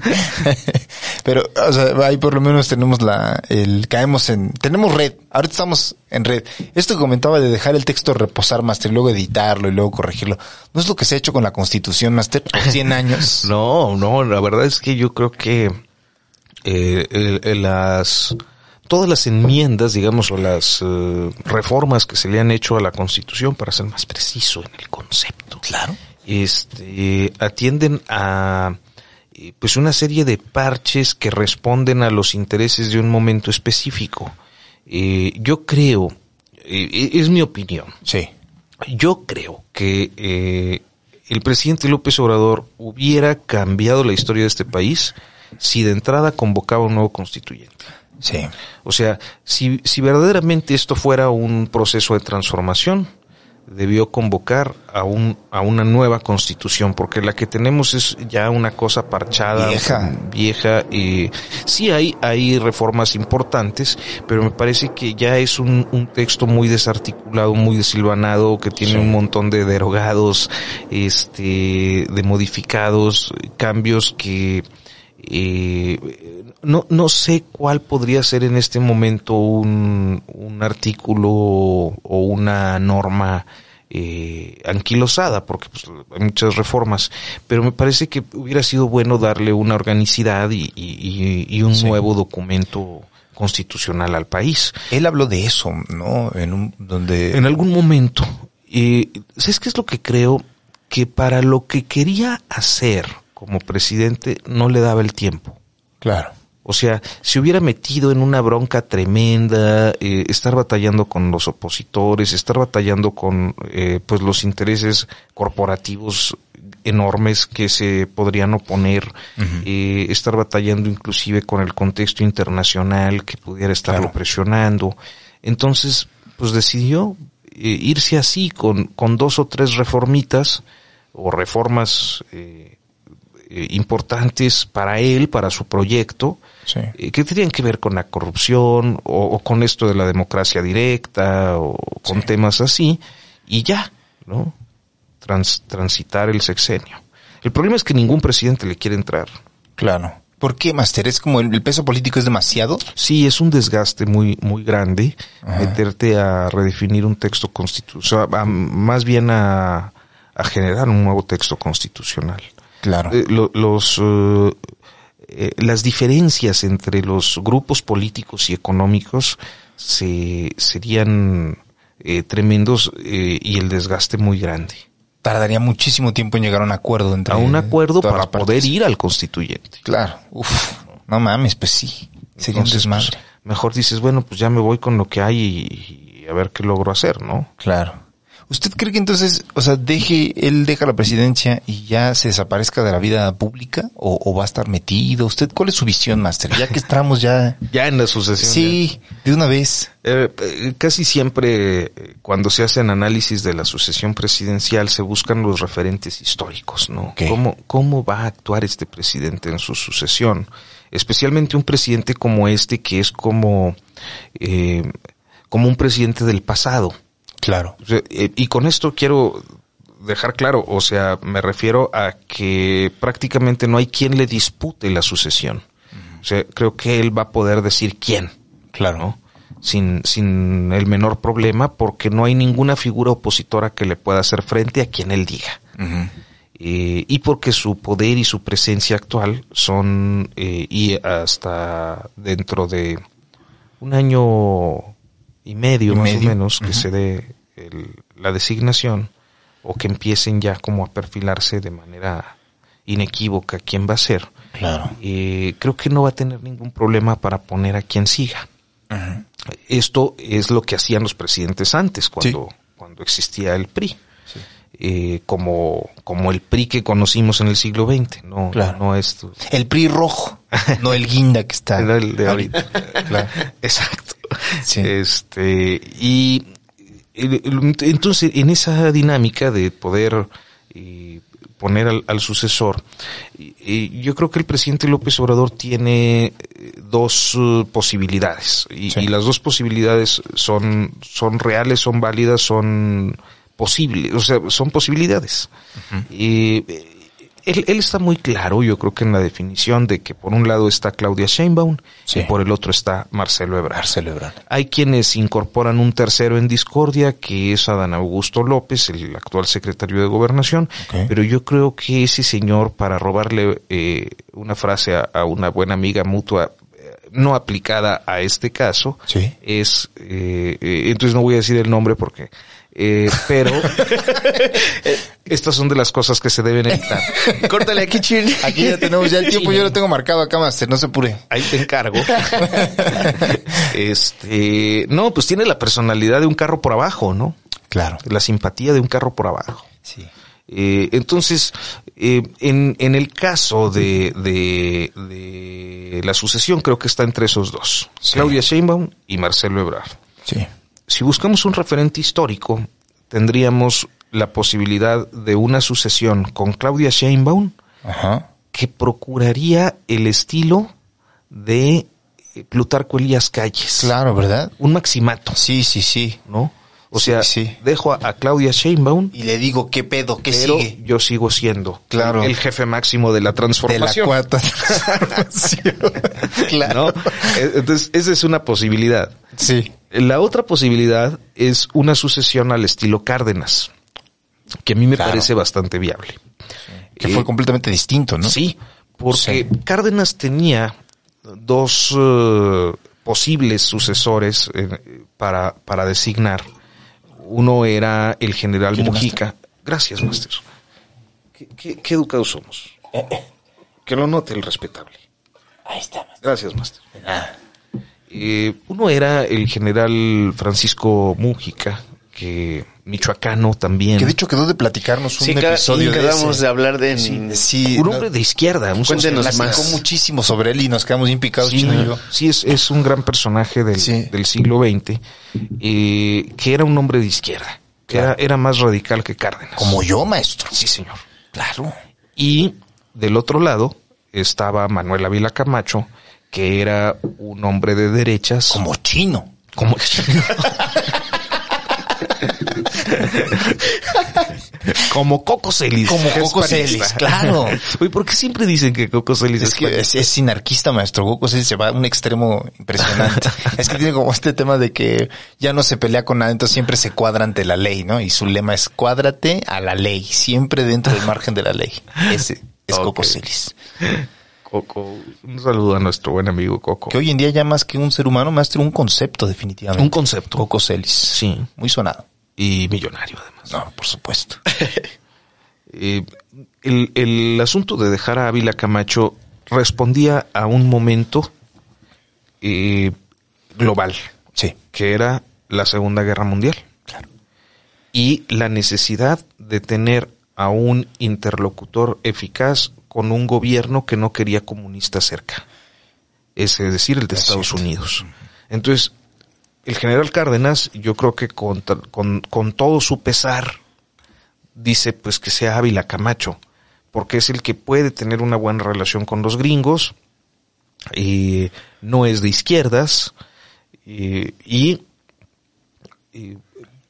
Pero, o sea, ahí por lo menos tenemos la, el, caemos en, tenemos red. Ahorita estamos en red. Esto que comentaba de dejar el texto reposar, Master, y luego editarlo y luego corregirlo. ¿No es lo que se ha hecho con la Constitución, Master? Por 100 años.
No, no, la verdad es que yo creo que eh, el- el- las todas las enmiendas, digamos, o las eh, reformas que se le han hecho a la Constitución, para ser más preciso en el concepto,
Claro.
este, atienden a pues una serie de parches que responden a los intereses de un momento específico. Eh, yo creo, eh, es mi opinión,
Sí.
yo creo que eh, el presidente López Obrador hubiera cambiado la historia de este país si de entrada convocaba un nuevo constituyente.
Sí.
O sea, si, si verdaderamente esto fuera un proceso de transformación, debió convocar a, un, a una nueva constitución, porque la que tenemos es ya una cosa parchada,
Vieja.
vieja y sí hay, hay reformas importantes, pero me parece que ya es un, un texto muy desarticulado, muy desilvanado, que tiene
Sí.
un montón de derogados, este, de modificados, cambios que eh, no, no sé cuál podría ser en este momento un, un artículo o una norma eh, anquilosada, porque pues, hay muchas reformas, pero me parece que hubiera sido bueno darle una organicidad y, y- y- y un
Sí.
nuevo documento constitucional al país.
Él habló de eso, ¿no? En un, donde...
En algún momento, eh, ¿sabes qué es lo que creo? Que para lo que quería hacer como presidente no le daba el tiempo.
Claro.
O sea, se hubiera metido en una bronca tremenda, eh, estar batallando con los opositores, estar batallando con eh, pues los intereses corporativos enormes que se podrían oponer, eh, estar batallando inclusive con el contexto internacional que pudiera estarlo
Claro.
presionando. Entonces, pues decidió eh, irse así con, con dos o tres reformitas o reformas eh, eh, importantes para él, para su proyecto,
Sí.
eh, que tenían que ver con la corrupción o, o con esto de la democracia directa o con
Sí.
temas así y ya, ¿no? Trans- transitar el sexenio. El problema es que ningún presidente le quiere entrar.
Claro. ¿Por qué, Master? ¿Es como el, el peso político es demasiado?
Sí, es un desgaste muy, muy grande
Ajá.
meterte a redefinir un texto constitucional, más bien a, a generar un nuevo texto constitucional.
Claro.
Eh, lo- los eh, eh, las diferencias entre los grupos políticos y económicos se serían tremendos y el desgaste muy grande.
Tardaría muchísimo tiempo en llegar a un acuerdo entre
A un acuerdo para poder ir al constituyente.
Claro. Uf. No mames, pues sí. Sería
Entonces,
un desmadre.
pues, mejor dices, bueno, pues ya me voy con lo que hay y, y a ver qué logro hacer, ¿no?
Claro. ¿Usted cree que entonces, o sea, deje, él deja la presidencia y ya se desaparezca de la vida pública o, o va a estar metido? ¿Usted cuál es su visión, Master? Ya que estamos ya...
Ya en la sucesión.
Sí, de una vez.
Eh, eh, casi siempre eh, cuando se hacen análisis de la sucesión presidencial se buscan los referentes históricos, ¿no? ¿Cómo, ¿Cómo va a actuar este presidente en su sucesión? Especialmente un presidente como este que es como, eh, como un presidente del pasado.
Claro.
Eh, y con esto quiero dejar claro, o sea, me refiero a que prácticamente no hay quien le dispute la sucesión. O sea, creo que él va a poder decir quién.
Claro.
¿no? Sin, sin el menor problema, porque no hay ninguna figura opositora que le pueda hacer frente a quien él diga. Eh, y porque su poder y su presencia actual son, eh, y hasta dentro de un año y medio
Y
más
medio.
o menos que se dé el- la designación, o que empiecen ya como a perfilarse de manera inequívoca quién va a ser,
Claro.
eh, creo que no va a tener ningún problema para poner a quien siga. Esto es lo que hacían los presidentes antes, cuando, cuando existía el PRI.
Sí.
Eh, como, como el PRI que conocimos en el siglo XX, no,
Claro.
no esto.
El PRI rojo, no el guinda que está.
Era el de ahorita.
Claro.
Exacto.
Sí.
Este, y entonces en esa dinámica de poder eh, poner al, al sucesor, yo creo que el presidente López Obrador tiene eh, dos eh, posibilidades y,
Sí.
y las dos posibilidades son son reales, son válidas, son posibles, o sea, son posibilidades. Y, eh, él, él está muy claro, yo creo que en la definición de que por un lado está Claudia Sheinbaum
Sí.
y por el otro está Marcelo Ebrard.
Marcelo Ebrard.
Hay quienes incorporan un tercero en discordia, que es Adán Augusto López, el actual secretario de Gobernación, pero yo creo que ese señor, para robarle eh, una frase a, a una buena amiga mutua, eh, no aplicada a este caso,
Sí.
es, eh, eh, entonces no voy a decir el nombre porque, eh, pero eh, estas son de las cosas que se deben evitar.
Córtale aquí, chill. Aquí ya tenemos ya el tiempo, yo lo tengo marcado acá, Master, no se apure.
Ahí te encargo. este, no, pues tiene la personalidad de un carro por abajo, ¿no?
Claro.
La simpatía de un carro por abajo.
Sí.
Eh, entonces, eh, en, en el caso de, de, de la sucesión, creo que está entre esos dos.
Sí.
Claudia Sheinbaum y Marcelo Ebrard.
Sí.
Si buscamos un referente histórico, tendríamos la posibilidad de una sucesión con Claudia Sheinbaum
Ajá.
que procuraría el estilo de eh, Plutarco Elías Calles.
Claro, ¿verdad?
Un maximato,
Sí, sí, sí.
¿no? O
Sí,
sea,
sí.
dejo a, a Claudia Sheinbaum,
Y le digo, ¿qué pedo? ¿Qué
pero
sigue?
yo sigo siendo
Claro.
el jefe máximo de la
De la
transformación.
cuarta transformación. claro.
¿no? Eh, Entonces, esa es una posibilidad.
Sí.
La otra posibilidad es una sucesión al estilo Cárdenas, que a mí me
Claro.
parece bastante viable.
Que
Eh,
fue completamente distinto, ¿no?
Sí, porque
Sí.
Cárdenas tenía dos eh, posibles sucesores eh, para, para designar. Uno era el general
¿Quiere,
Mujica. Gracias, Master. ¿Qué, qué- qué educados somos? Que lo note el respetable.
Ahí está.
Gracias, Master. Eh, uno era el general Francisco Mujica, que michoacano también.
Que de hecho quedó de platicarnos un
Sí,
episodio
y
de
quedamos
ese.
de hablar de...
Sí,
un
no-
hombre de izquierda. un
Cuéntenos más.
muchísimo sobre él y nos quedamos bien picados,
Sí,
Chino y yo.
sí, es, es un gran personaje del,
Sí.
del siglo XX, eh, que era un hombre de izquierda, que era, era más radical que Cárdenas.
Como yo, maestro.
Sí, señor.
Claro.
Y del otro lado estaba Manuel Ávila Camacho, que era un hombre de derechas.
Como chino.
Como Como Coco Celis.
Como Coco. Celis, claro.
Oye, ¿por qué siempre dicen que Coco Celis es,
Es que es, es sinarquista, maestro. Goku sí se va a un extremo impresionante. es que tiene como este tema de que ya no se pelea con nada, entonces siempre se cuadra ante la ley, ¿no? Y su lema es cuádrate a la ley, siempre dentro del margen de la ley. Ese es. Coco Celis.
Coco? Un saludo a nuestro buen amigo Coco.
Que hoy en día ya más que un ser humano, maestro, un concepto definitivamente.
Un concepto.
Coco Celis.
Sí.
Muy sonado.
Y millonario además.
No, por supuesto.
Eh, el, el asunto de dejar a Ávila Camacho respondía a un momento eh, global,
Sí.
que era la Segunda Guerra Mundial.
Claro.
Y la necesidad de tener a un interlocutor eficaz con un gobierno que no quería comunistas cerca. Es decir, el de
Es
Estados
cierto.
Unidos. Entonces, el general Cárdenas, yo creo que con, con, con todo su pesar, dice pues que sea Ávila Camacho, porque es el que puede tener una buena relación con los gringos, y no es de izquierdas, y,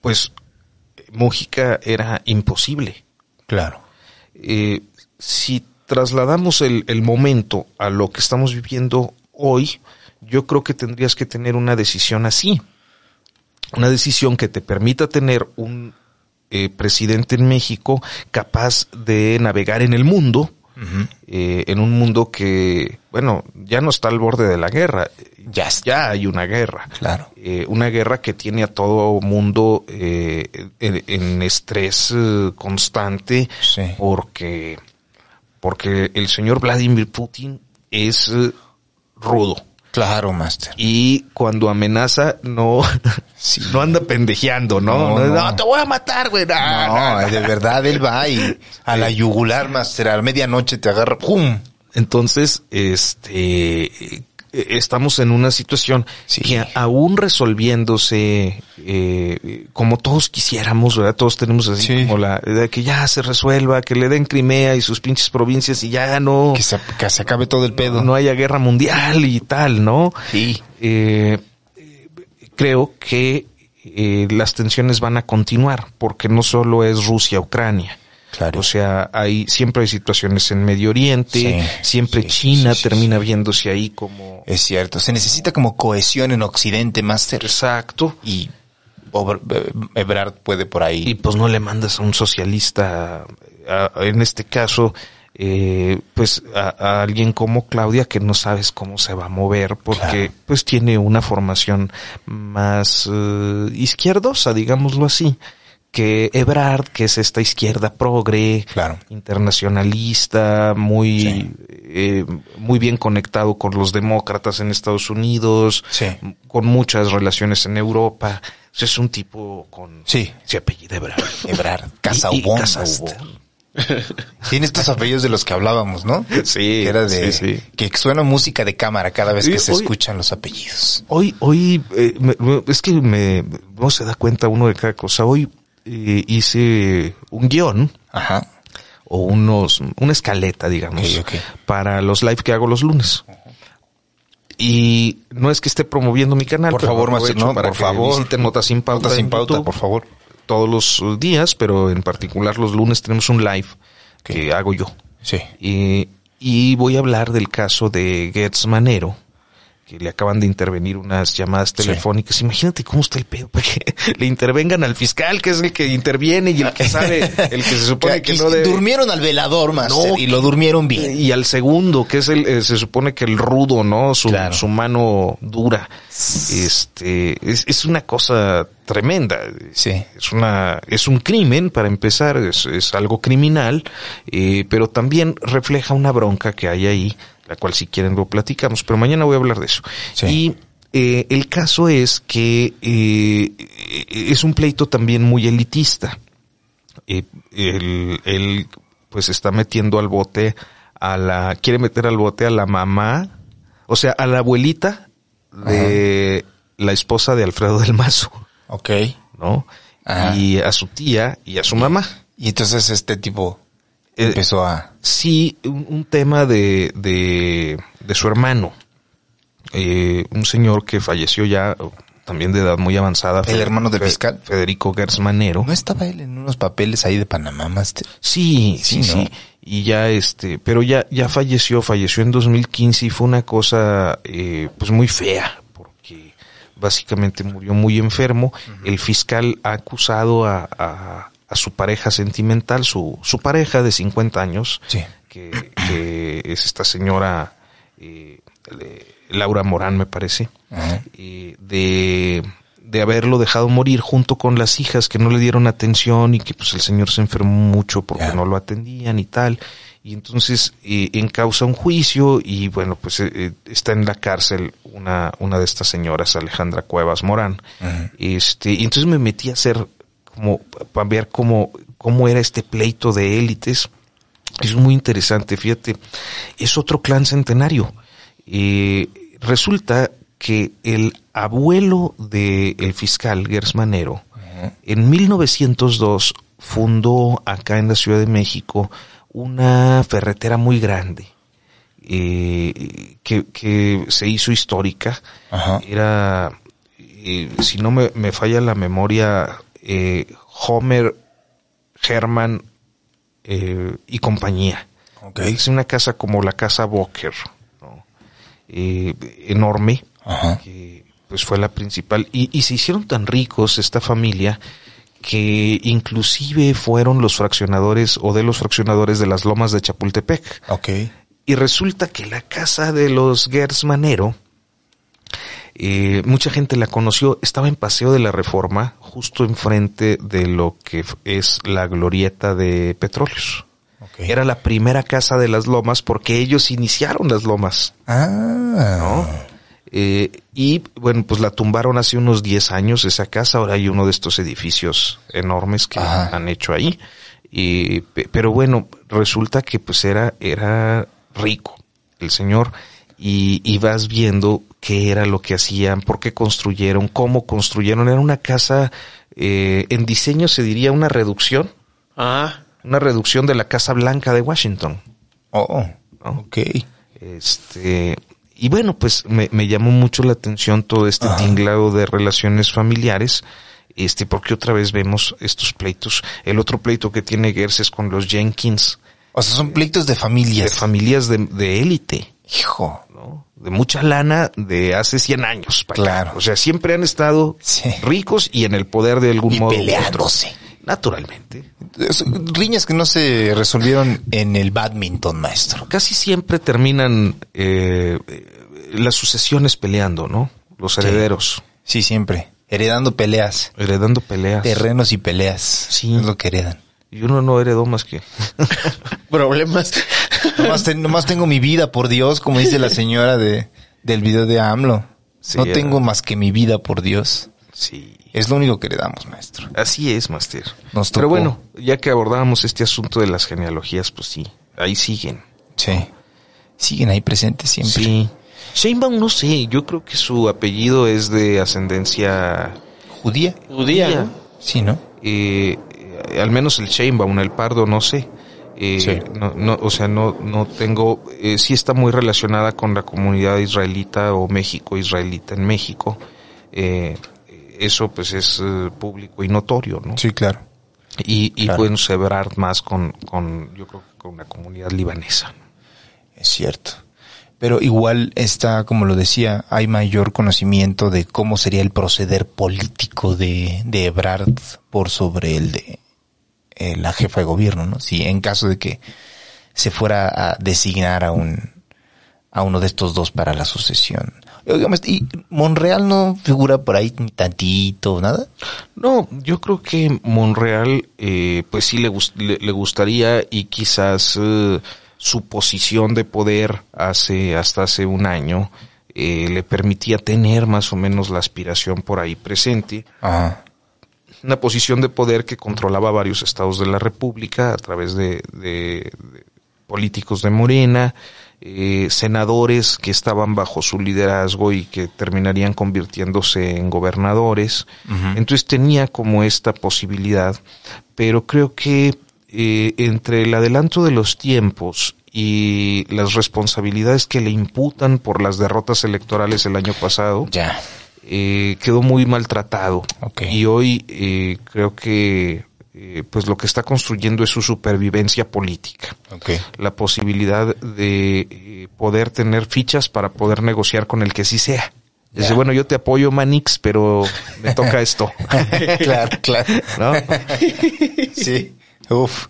pues Mújica era imposible.
Claro.
Eh, si trasladamos el, el momento a lo que estamos viviendo hoy, yo creo que tendrías que tener una decisión así. Una decisión que te permita tener un eh, presidente en México capaz de navegar en el mundo, eh, en un mundo que, bueno, ya no está al borde de la guerra,
Ya está.
ya hay una guerra.
Claro.
Eh, una guerra que tiene a todo mundo eh, en, en estrés constante
Sí.
porque, porque el señor Vladimir Putin es eh, rudo.
Claro, master.
Y cuando amenaza, no,
Sí.
no anda pendejeando, ¿no?
No,
No,
no.
te voy a matar, güey. No,
de verdad él va y a la yugular, master, a la medianoche te agarra, ¡pum!
Entonces, este, estamos en una situación
Sí.
que aún resolviéndose, eh, como todos quisiéramos, ¿verdad? Todos tenemos así
Sí.
como la de que ya se resuelva, que le den Crimea y sus pinches provincias y ya no,
Que se, que se acabe todo el pedo.
no haya guerra mundial y tal, ¿no?
Sí.
Eh, eh, creo que eh, las tensiones van a continuar porque no solo es Rusia-Ucrania.
Claro.
O sea, hay, siempre hay situaciones en Medio Oriente,
Sí,
siempre
sí,
China
sí,
termina viéndose ahí como...
Es cierto. Se necesita como cohesión en Occidente, master.
Exacto.
Y eh, Ebrard puede por ahí.
Y pues no le mandas a un socialista, a- en este caso, eh, pues a, a alguien como Claudia que no sabes cómo se va a mover porque
Claro.
pues tiene una formación más eh, izquierdosa, digámoslo así, que Ebrard, que es esta izquierda progre,
Claro.
internacionalista, muy,
Sí.
eh, muy bien conectado con los demócratas en Estados Unidos,
Sí.
con muchas relaciones en Europa. O sea, es un tipo con
Sí.
se apellida Ebrard.
Ebrard. Casaubon. Tiene estos apellidos de los que hablábamos, ¿no?
Sí,
Que era de
sí, sí.
que suena música de cámara cada vez
Sí,
que se
hoy-
escuchan los apellidos.
Hoy, hoy, eh, me- es que me, no se da cuenta uno de cada cosa. Hoy eh, hice un guion
Ajá.
o unos, una escaleta, digamos,
Ok, ok.
para los live que hago los lunes. Y no es que esté promoviendo mi canal,
Por favor,
aprovecho
no,
para
por
que
favor.
visiten Notas sin Pauta,
Pauta sin pauta,
YouTube.
por favor.
Todos los días, pero en particular los lunes tenemos un live que hago yo.
Sí.
Y, y voy a hablar del caso de Gertz Manero, que le acaban de intervenir unas llamadas telefónicas. Imagínate cómo está el pedo, para que le intervengan al fiscal, que es el que interviene y el que sabe, el que se supone que no debe...
Durmieron al velador,
No,
y lo durmieron bien.
Y al segundo, que es el, eh, se supone que el rudo, ¿no? Su,
Claro.
su mano dura. Este, es, es una cosa tremenda.
Sí.
Es una, es un crimen para empezar, es, es algo criminal, eh, pero también refleja una bronca que hay ahí, la cual si quieren lo platicamos, pero mañana voy a hablar de eso.
Sí.
Y eh, el caso es que eh, es un pleito también muy elitista. Eh, él, él, pues está metiendo al bote a la, quiere meter al bote a la mamá, o sea, a la abuelita de la esposa de Alfredo del Mazo,
Ok.
¿no?
Ajá.
Y a su tía y a su mamá.
Y entonces este tipo
Eh,
empezó a...
Sí, un, un tema de, de, de su hermano, eh, un señor que falleció ya también de edad muy avanzada.
¿El hermano del fiscal?
Federico Gersmanero.
¿No estaba él en unos papeles ahí de Panamá, Master?
Sí, sí,
Sí, ¿no?
sí. Y ya este, pero ya, ya falleció, falleció en 2015 y fue una cosa, eh, pues muy fea, porque básicamente murió muy enfermo. El fiscal ha acusado a, a, a su pareja sentimental, su, su pareja de 50 años,
Sí.
que, que es esta señora, eh, Laura Morán, me parece eh, de, de haberlo dejado morir junto con las hijas que no le dieron atención y que pues el señor se enfermó mucho porque no lo atendían y tal. Y entonces eh, encausa un juicio y bueno, pues eh, está en la cárcel una, una de estas señoras, Alejandra Cuevas Morán.
Ajá.
Este, y entonces me metí a hacer como para ver cómo, cómo era este pleito de élites. Es muy interesante, fíjate. Es otro clan centenario. Eh, resulta que el abuelo del fiscal Gersmanero en 1902 fundó acá en la Ciudad de México una ferretera muy grande eh, que, que se hizo histórica. Era, eh, si no me, me falla la memoria, eh, Homer, Herman eh, y compañía.
Ok.
Es una casa como la casa Boker, ¿no? Eh, enorme,
Ajá.
que pues fue la principal. Y, y se hicieron tan ricos esta familia que inclusive fueron los fraccionadores o de los fraccionadores de las lomas de Chapultepec.
Ok.
Y resulta que la casa de los Gersmanero, eh, mucha gente la conoció, estaba en Paseo de la Reforma, justo enfrente de lo que es la glorieta de petróleos. Era la primera casa de las lomas porque ellos iniciaron las lomas,
Ah.
¿no? Eh, y bueno, pues la tumbaron hace unos 10 años esa casa, ahora hay uno de estos edificios enormes que
Ajá.
han hecho ahí. Y, pe- pero bueno, resulta que pues era, era rico el señor y, y vas viendo qué era lo que hacían, por qué construyeron, cómo construyeron. Era una casa, eh, en diseño se diría una reducción,
Ah,
una reducción de la Casa Blanca de Washington.
Oh.
¿no?
Ok.
Este, y bueno, pues me, me llamó mucho la atención todo este
Ajá.
tinglado de relaciones familiares. Este, porque otra vez vemos estos pleitos. El otro pleito que tiene Gers es con los Jenkins,
O sea, son pleitos de
de
familias.
familias de, de élite,
Hijo.
¿No? De mucha lana de hace 100 años. para acá.
Claro.
O sea, siempre han estado
Sí.
ricos y en el poder de algún
Y
modo. otro.
peleándose.
Naturalmente.
Riñas que no se resolvieron en el badminton, maestro.
Casi siempre terminan eh, eh, las sucesiones peleando, ¿no? Los herederos.
Sí, siempre. Heredando peleas.
Heredando peleas.
Terrenos y peleas.
Sí.
Es lo que heredan.
Y uno no heredó más que.
problemas.
Nomás, te- nomás tengo mi vida, por Dios, como dice la señora de, del video de AMLO.
Sí,
no
era-
tengo más que mi vida, por Dios.
Sí.
Es lo único que le damos, maestro.
Así es, Master.
Nos
Pero bueno, ya que abordábamos este asunto de las genealogías, pues sí, ahí siguen.
Sí. Siguen ahí presentes siempre.
Sí. Sheinbaum, no sé, yo creo que su apellido es de ascendencia
¿Judía?
Judía, ¿no?
Sí, ¿no?
eh, eh, al menos el Sheinbaum, el Pardo, no sé. Eh,
Sí.
no, no, o sea, no, no tengo, eh, sí está muy relacionada con la comunidad israelita o México israelita en México. Eh, eso pues es eh, público y notorio, ¿no?
Sí, claro.
Y, y
Claro.
pueden celebrar más con, con, yo creo que con la comunidad libanesa.
Es cierto. Pero igual está, como lo decía, hay mayor conocimiento de cómo sería el proceder político de, de Ebrard por sobre el de eh, la jefa de gobierno, ¿no? Si en caso de que se fuera a designar a un a uno de estos dos para la sucesión. ¿y Monreal no figura por ahí ni tantito, nada?
No, yo creo que Monreal, eh, pues sí le, gus- le, le gustaría y quizás eh, su posición de poder hace hasta hace un año eh, le permitía tener más o menos la aspiración por ahí presente.
Ajá.
Una posición de poder que controlaba varios estados de la República a través de, de- de políticos de Morena, eh, senadores que estaban bajo su liderazgo y que terminarían convirtiéndose en gobernadores. Entonces tenía como esta posibilidad, pero creo que eh, entre el adelanto de los tiempos y las responsabilidades que le imputan por las derrotas electorales el año pasado,
Ya.
Eh, quedó muy maltratado. Y hoy eh, creo que eh, pues lo que está construyendo es su supervivencia política.
Ok.
La posibilidad de eh, poder tener fichas para poder negociar con el que sí sea. Dice, bueno, yo te apoyo, Manix, pero me toca esto.
claro, claro.
¿No?
Sí. Uf.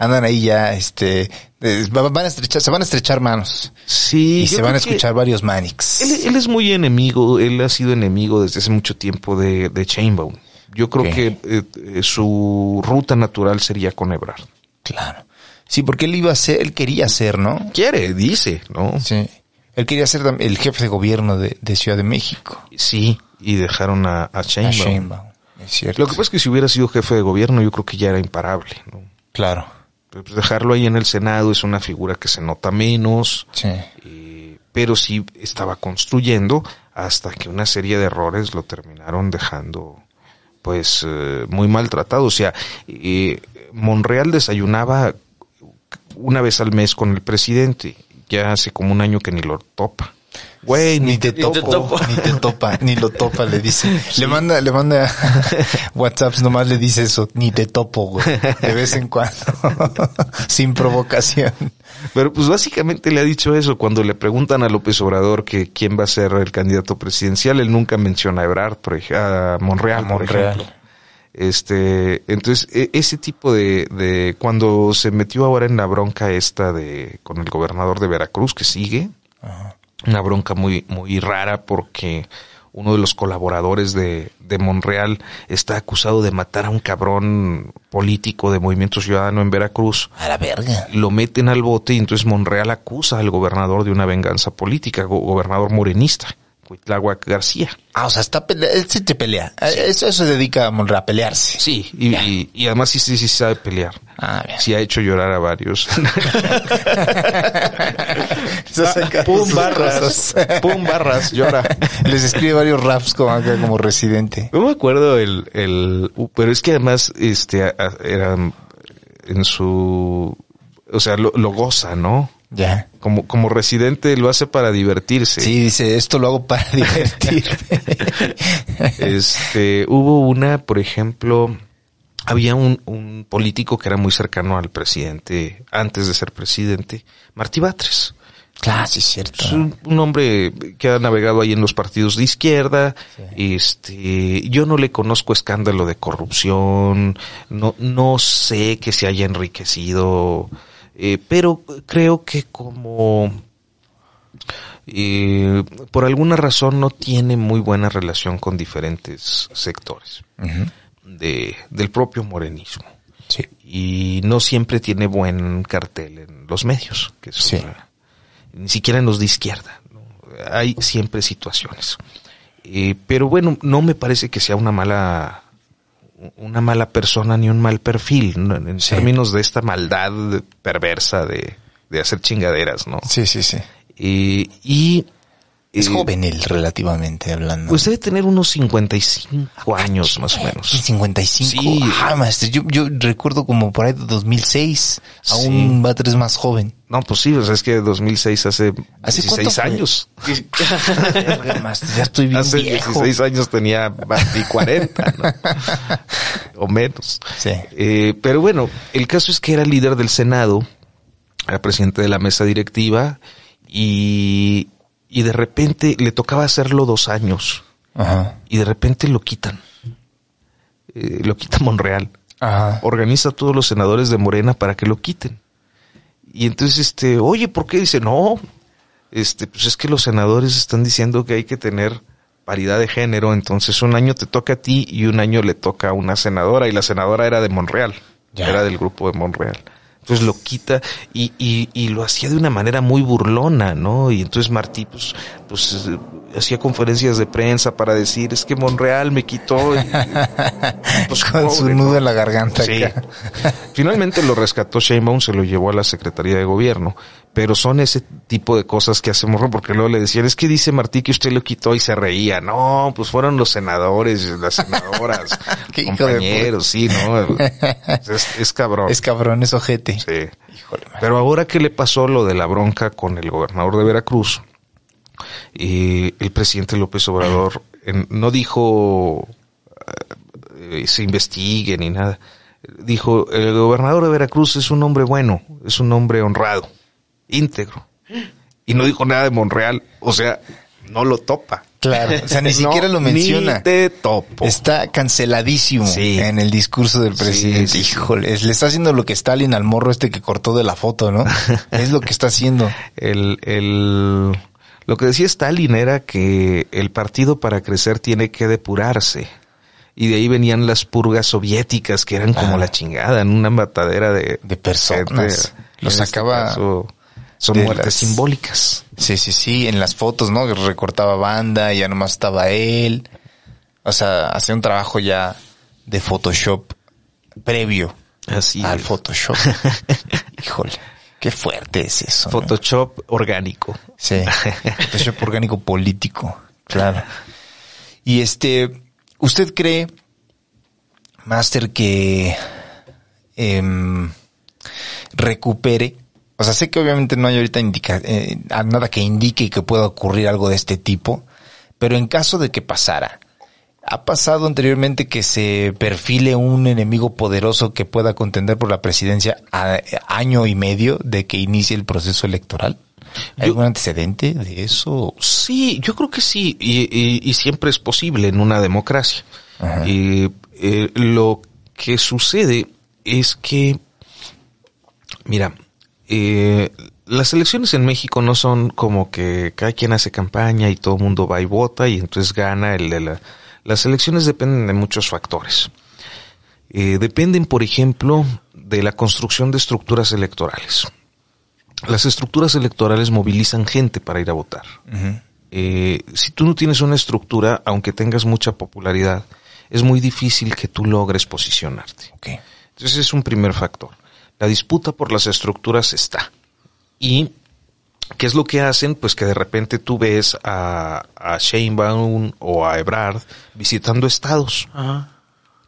Andan ahí ya, este, eh, va- van a estrechar, se van a estrechar manos.
Sí.
Y se van a escuchar varios Manix.
Él, él es muy enemigo, él ha sido enemigo desde hace mucho tiempo de, de Chainbaum. Yo creo que eh, eh, su ruta natural sería con Ebrard.
Claro. Sí, porque él iba a ser, él quería ser, ¿no?
Quiere, dice, ¿no?
Sí. Él quería ser el jefe de gobierno de, de Ciudad de México.
Sí, y dejaron a, a
A.
Sheinbaum.
Es cierto.
Lo que pasa es que si hubiera sido jefe de gobierno, yo creo que ya era imparable, ¿no?
Claro.
Pero, pues, dejarlo ahí en el Senado es una figura que se nota menos,
Sí.
eh, pero sí estaba construyendo hasta que una serie de errores lo terminaron dejando, pues, eh, muy maltratado. O sea, eh, Monreal desayunaba una vez al mes con el presidente. Ya hace como un año que ni lo topa. Güey,
Ni te
te
topo,
topo.
ni te topa, ni lo topa, le dice. Le manda, le manda WhatsApps, nomás le dice eso, ni te topo, güey. De vez en cuando. Sin provocación.
Pero pues básicamente le ha dicho eso. Cuando le preguntan a López Obrador que quién va a ser el candidato presidencial, él nunca menciona a Ebrard, por ej- a Monreal,
A
por
Monreal.
ejemplo. Este, entonces, e- ese tipo de, de, cuando se metió ahora en la bronca esta de, con el gobernador de Veracruz, que sigue, una bronca muy, muy rara porque uno de los colaboradores de, de Monreal está acusado de matar a un cabrón político de Movimiento Ciudadano en Veracruz
A la verga.
lo meten al bote y entonces Monreal acusa al gobernador de una venganza política, go- gobernador morenista, Cuitláhuac García.
Ah, o sea, está pelea, él sí te pelea. Eso, eso se dedica a Monreal, a pelearse.
Sí, y, y- y además sí, sí, sí sabe pelear.
Ah, bien.
Sí ha hecho llorar a varios.
Pum,
barras, pum barras, llora.
Les escribe varios raps como acá como residente.
No me acuerdo el, el, pero es que además, este, a- a- era en su, o sea, lo, lo goza, ¿no?
Ya.
Como, como residente lo hace para divertirse.
Sí, dice, esto lo hago para divertirme.
Este, hubo una, por ejemplo, había un, un político que era muy cercano al presidente, antes de ser presidente, Martí Batres.
claro, sí es cierto.
Es un, un hombre que ha navegado ahí en los partidos de izquierda. Este, yo no le conozco escándalo de corrupción, no, no sé que se haya enriquecido, eh, pero creo que como eh, por alguna razón no tiene muy buena relación con diferentes sectores de, del propio morenismo
Sí.
y no siempre tiene buen cartel en los medios, que es
Sí.
otra- ni siquiera en los de izquierda. ¿no? Hay siempre situaciones. Eh, pero bueno, no me parece que sea una mala una mala persona ni un mal perfil ¿no? en
Sí.
términos de esta maldad perversa de, de hacer chingaderas, ¿no?
Sí, sí, sí.
Eh, y
Es
eh,
joven él, relativamente hablando.
Pues debe tener unos 55 años más o menos.
55.
Sí.
Ah, maestro, yo, yo recuerdo como por ahí de 2006. Aún va tres más joven.
No, pues sí, o sea, es que 2006 hace
¿Hace cuánto
16
fue?
años.
Maestro, ya estoy bien
Hace
viejo.
16 años tenía de 40, ¿no? o menos.
Sí.
Eh, pero bueno, el caso es que era líder del Senado, era presidente de la mesa directiva y, y de repente le tocaba hacerlo dos años
Ajá.
y de repente lo quitan. Eh, lo quita Monreal.
Ajá.
Organiza a todos los senadores de Morena para que lo quiten. Y entonces, este, oye, ¿por qué? Dice, no, este, pues es que los senadores están diciendo que hay que tener paridad de género, entonces un año te toca a ti y un año le toca a una senadora, y la senadora era de Monreal,
Ya.
era del grupo de Monreal. Entonces lo quita y, y, y lo hacía de una manera muy burlona, ¿no? Y entonces Martí, pues, pues eh, hacía conferencias de prensa para decir, es que Monreal me quitó. y- pues,
Con su nudo
¿no?
en la garganta.
Sí. Finalmente lo rescató Sheinbaum, se lo llevó a la Secretaría de Gobierno. Pero son ese tipo de cosas que hacemos, porque luego le decían, es que dice Martí que usted lo quitó y se reía. No, pues fueron los senadores, las senadoras, compañeros, sí, ¿no? Es, es cabrón.
Es cabrón, es ojete.
Sí.
Híjole.
Pero ahora que le pasó lo de la bronca con el gobernador de Veracruz, eh, el presidente López Obrador en- no dijo eh, se investigue ni nada. Dijo, el gobernador de Veracruz es un hombre bueno, es un hombre honrado, íntegro. Y no dijo nada de Monreal, o sea, no lo topa.
Claro, o sea, ni
No,
siquiera lo menciona.
Ni te topo.
Está canceladísimo
Sí.
en el discurso del presidente.
sí, sí.
Híjole, le está haciendo lo que Stalin al morro este que cortó de la foto, ¿no? es lo que está haciendo.
El, el, lo que decía Stalin era que el partido para crecer tiene que depurarse. Y de ahí venían las purgas soviéticas que eran como
Ah.
la chingada, en una matadera de,
De personas.
gente.
Los
este caso, son muertes
las-
simbólicas.
Sí, sí, sí, en las fotos, ¿no? Recortaba banda, ya nomás estaba él. O sea, hacía un trabajo ya de Photoshop previo
Así
al
es.
Photoshop. Híjole, qué fuerte es eso. ¿no?
Photoshop orgánico.
Sí, Photoshop orgánico político, claro. Y este, ¿usted cree, Master, que em, recupere? O sea, sé que obviamente no hay ahorita indica, eh, nada que indique que pueda ocurrir algo de este tipo, pero en caso de que pasara, ¿ha pasado anteriormente que se perfile un enemigo poderoso que pueda contender por la presidencia a año y medio de que inicie el proceso electoral? ¿Hay
Yo-
algún antecedente de eso?
Sí, yo creo que sí, y, y- y siempre es posible en una democracia. Eh, eh, lo que sucede es que, mira, eh, las elecciones en México no son como que cada quien hace campaña y todo el mundo va y vota y entonces gana el de la... Las elecciones dependen de muchos factores. Eh, dependen, por ejemplo, de la construcción de estructuras electorales. Las estructuras electorales movilizan gente para ir a votar. Eh, si tú no tienes una estructura, aunque tengas mucha popularidad, es muy difícil que tú logres posicionarte.
Ok.
Entonces es un primer factor. La disputa por las estructuras está. Y ¿qué es lo que hacen? Pues que de repente tú ves a, a Sheinbaum o a Ebrard visitando estados.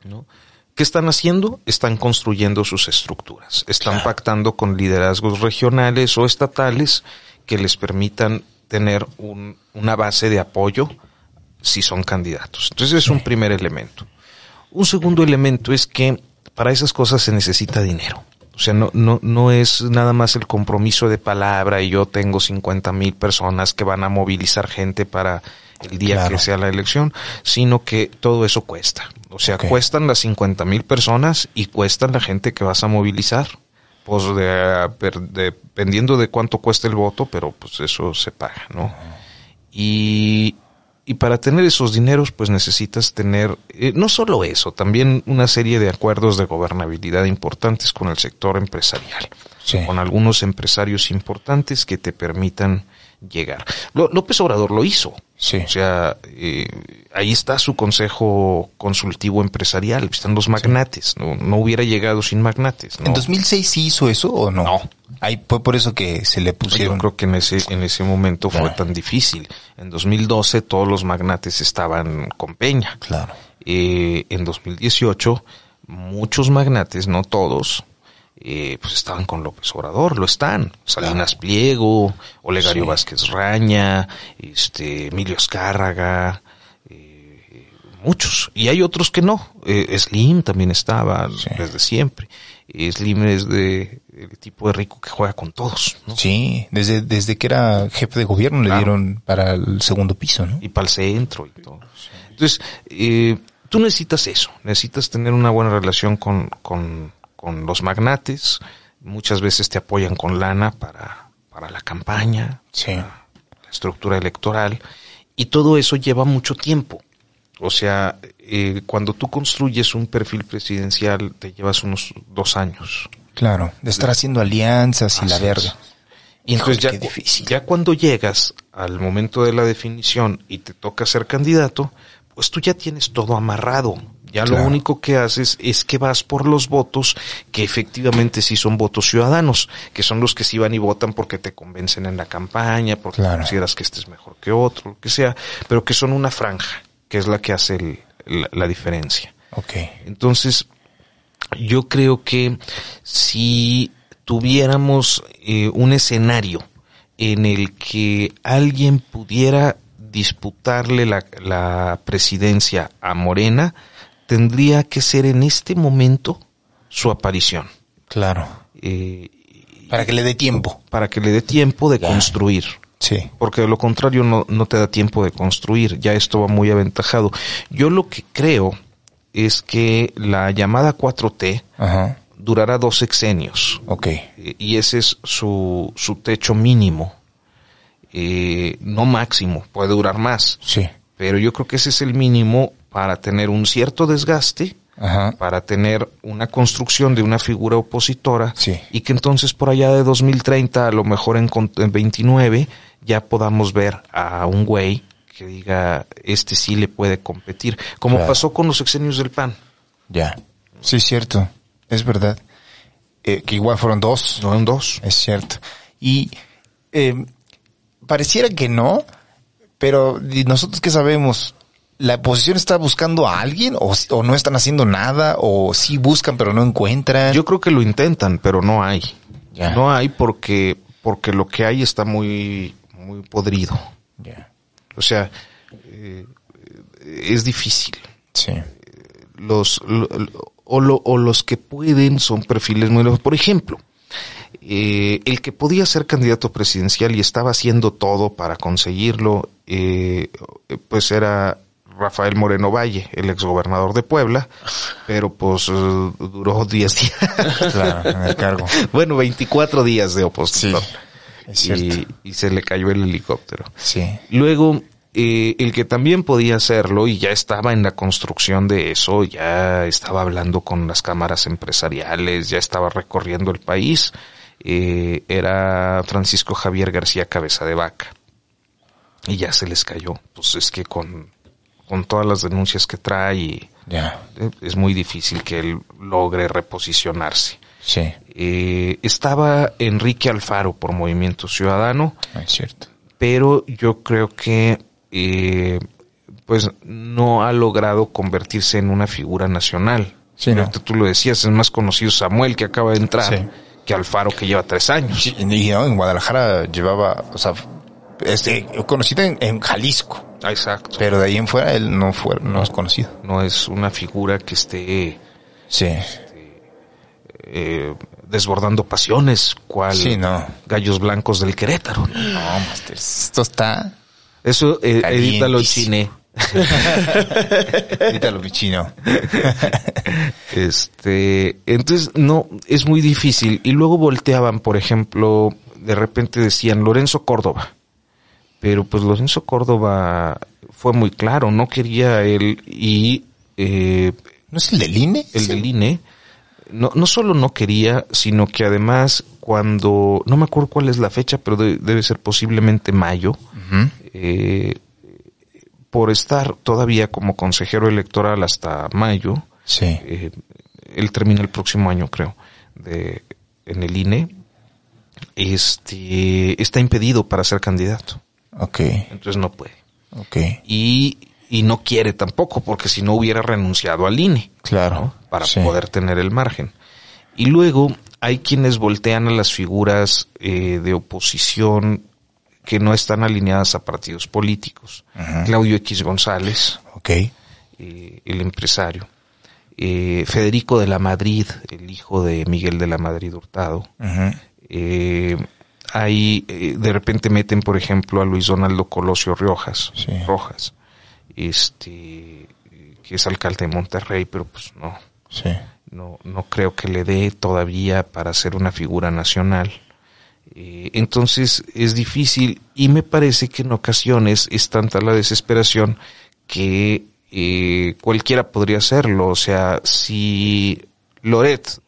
¿no? ¿Qué están haciendo? Están construyendo sus estructuras. Están pactando con liderazgos regionales o estatales que les permitan tener un- una base de apoyo si son candidatos. Entonces es un primer elemento. Un segundo elemento es que para esas cosas se necesita dinero. O sea, no, no, no es nada más el compromiso de palabra y yo tengo 50 mil personas que van a movilizar gente para el día
Claro.
que sea la elección, sino que todo eso cuesta. O sea, cuestan las 50 mil personas y cuestan la gente que vas a movilizar. Pues de- dependiendo de cuánto cuesta el voto, pero pues eso se paga, ¿no? Y, y para tener esos dineros, pues necesitas tener, eh, no solo eso, también una serie de acuerdos de gobernabilidad importantes con el sector empresarial,
Sí.
con algunos empresarios importantes que te permitan llegar. López Obrador lo hizo.
Sí.
O sea, eh, ahí está su consejo consultivo empresarial, están los magnates, no, no hubiera llegado sin magnates. ¿no?
¿En 2006 sí hizo eso o no?
No.
Ahí fue por eso que se le
Yo
pusieron.
creo que en ese, en ese momento fue
Ya.
tan difícil. En 2012 todos los magnates estaban con Peña.
Claro.
Eh, en 2018 muchos magnates, no todos, eh, pues estaban con López Obrador, lo están. Salinas Pliego, Olegario
Sí.
Vázquez Raña, este, Emilio Escárraga, eh, muchos. Y hay otros que no. Eh, Slim también estaba
Sí.
desde siempre. Slim es de el tipo de rico que juega con todos, ¿no?
Sí, desde, desde que era jefe de gobierno le dieron para el segundo piso, ¿no?
y para el centro y todo. Entonces, eh, tú necesitas eso, necesitas tener una buena relación con, con, con los magnates, muchas veces te apoyan con lana para, para la campaña,
Sí.
la estructura electoral, y todo eso lleva mucho tiempo. O sea, eh, cuando tú construyes un perfil presidencial, te llevas unos dos años.
Claro, de estar haciendo alianzas y la verga.
es. Y entonces ya,
difícil.
ya cuando llegas al momento de la definición y te toca ser candidato, pues tú ya tienes todo amarrado. Ya
Claro.
lo único que haces es que vas por los votos que efectivamente sí son votos ciudadanos, que son los que sí van y votan porque te convencen en la campaña, porque
Claro.
consideras que este es mejor que otro, lo que sea, pero que son una franja, que es la que hace el- la- la diferencia.
Ok.
Entonces, yo creo que si tuviéramos eh, un escenario en el que alguien pudiera disputarle la, la presidencia a Morena, tendría que ser en este momento su aparición,
Claro.
eh,
Para que le dé tiempo.
para que le dé tiempo de
Ya.
construir.
Sí.
Porque de lo contrario no, no te da tiempo de construir, ya esto va muy aventajado. Yo lo que creo es que la llamada 4T
Ajá.
durará dos sexenios
Ok.
eh, y ese es su, su techo mínimo, eh, no máximo, puede durar más,
Sí.
pero yo creo que ese es el mínimo para tener un cierto desgaste,
Ajá.
para tener una construcción de una figura opositora
Sí.
y que entonces por allá de 2030, a lo mejor en, en 29, ya podamos ver a un güey que diga, este sí le puede competir, como
Claro.
pasó con los sexenios del PAN.
Ya. Sí, es cierto. Es verdad. Eh, que igual fueron dos.
En dos.
Es cierto. Y eh, pareciera que no, pero ¿y nosotros qué sabemos? ¿La oposición está buscando a alguien o, o no están haciendo nada o sí buscan pero no encuentran?
Yo creo que lo intentan, pero no hay. No hay porque, porque lo que hay está muy, muy podrido.
Ya.
O sea, eh, es difícil.
Sí.
Los, lo- lo- o, lo- o los que pueden son perfiles muy lejos. Por ejemplo, eh, el que podía ser candidato presidencial y estaba haciendo todo para conseguirlo, eh, pues era Rafael Moreno Valle, el exgobernador de Puebla, pero pues eh, duró 10 días.
Claro, en el cargo.
bueno, 24 días de oposición.
Cierto.
y, y se le cayó el helicóptero.
Sí.
Luego, eh, el que también podía hacerlo y ya estaba en la construcción de eso, ya estaba hablando con las cámaras empresariales, ya estaba recorriendo el país, eh, era Francisco Javier García Cabeza de Vaca. Y ya se les cayó. Pues es que con, con todas las denuncias que trae,
Ya.
eh, es muy difícil que él logre reposicionarse.
Sí.
Eh, estaba Enrique Alfaro por Movimiento Ciudadano,
Es cierto.
pero yo creo que eh, pues no ha logrado convertirse en una figura nacional.
Sí, ¿no?
Tú lo decías, es más conocido Samuel que acaba de entrar
Sí.
que Alfaro que lleva tres años.
Sí, y no, en Guadalajara llevaba, o sea, este, conocido en, en Jalisco,
Ah, Exacto.
pero de ahí en fuera él no fue, no es conocido.
No es una figura que esté
Sí.
eh, desbordando pasiones, cual
Sí, no.
gallos blancos del Querétaro. ¿no?
Master, esto está.
Eso, eh, edítalo chine.
Ahorita lo chino.
Este, entonces no, es muy difícil. Y luego volteaban, por ejemplo, de repente decían Lorenzo Córdoba. Pero pues Lorenzo Córdoba fue muy claro, no quería él y eh,
¿No es el del INE?
el
Sí.
del INE no, no solo no quería, sino que además cuando, no me acuerdo cuál es la fecha, pero de- debe ser posiblemente mayo, eh, por estar todavía como consejero electoral hasta mayo,
Sí.
eh, él termina el próximo año, creo, de, en el INE, este, está impedido para ser candidato.
Ok.
Entonces no puede.
Ok.
Y, y no quiere tampoco, porque si no hubiera renunciado al INE.
Claro.
¿no? Para
Sí.
poder tener el margen. Y luego hay quienes voltean a las figuras eh, de oposición que no están alineadas a partidos políticos. Claudio X González,
Ok.
eh, el empresario. Eh, Federico de la Madrid, el hijo de Miguel de la Madrid Hurtado. Eh, ahí eh, de repente meten, por ejemplo, a Luis Donaldo Colosio Riojas,
Sí.
Rojas, este, eh, que es alcalde de Monterrey, pero pues no,
Sí.
no, no creo que le dé todavía para ser una figura nacional. Eh, entonces es difícil y me parece que en ocasiones es tanta la desesperación que eh, cualquiera podría hacerlo. O sea, si Loret,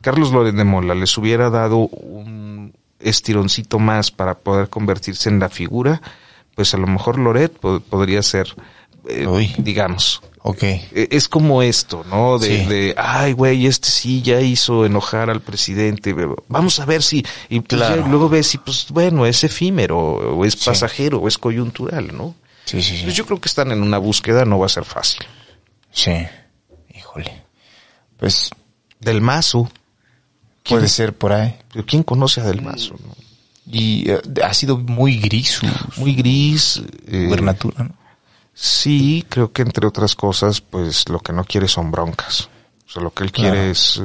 Carlos Loret de Mola les hubiera dado un estironcito más para poder convertirse en la figura, pues a lo mejor Loret po- podría ser, eh, digamos,
Ok.
eh, es como esto, ¿no? De,
Sí.
de, ay, güey, este sí ya hizo enojar al presidente. Vamos a ver si, y pues
Claro.
ya luego ves si, pues bueno, es efímero, o es
Sí.
pasajero, o es coyuntural, ¿no?
Sí, sí,
Pues
sí.
yo creo que están en una búsqueda, no va a ser fácil.
Sí. Híjole. Pues
Del Mazo,
puede ser por ahí.
pero ¿quién conoce a Del Mazo? no?
Y eh, ha sido muy gris
Muy gris. eh,
gubernatura, ¿no?
Sí, creo que entre otras cosas, pues lo que no quiere son broncas. O sea, lo que él
Claro.
quiere es,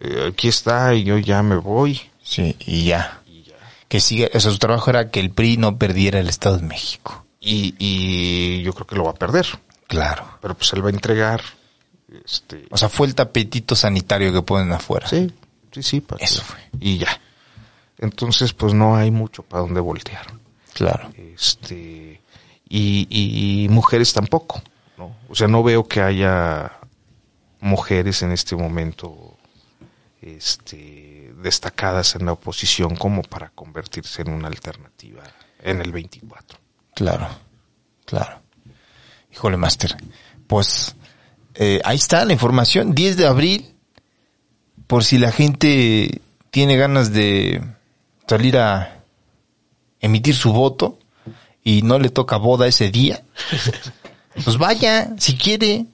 eh, aquí está y yo ya me voy.
Sí, y ya. Que siga, o sea, su trabajo era que el PRI no perdiera el Estado de México.
Y, y yo creo que lo va a perder.
Claro.
Pero pues él va a entregar. Este,
O sea, fue el tapetito sanitario que ponen afuera.
sí, sí, sí. para
Eso
que-
fue.
Y ya. Entonces, pues no hay mucho para dónde voltear.
Claro.
Este, y, y mujeres tampoco, ¿no? O sea, no veo que haya mujeres en este momento, este, destacadas en la oposición como para convertirse en una alternativa en el 24.
Claro. Claro. Híjole, Master. Pues eh, ahí está la información. 10 de abril. Por si la gente tiene ganas de salir a emitir su voto y no le toca boda ese día, pues vaya, si quiere.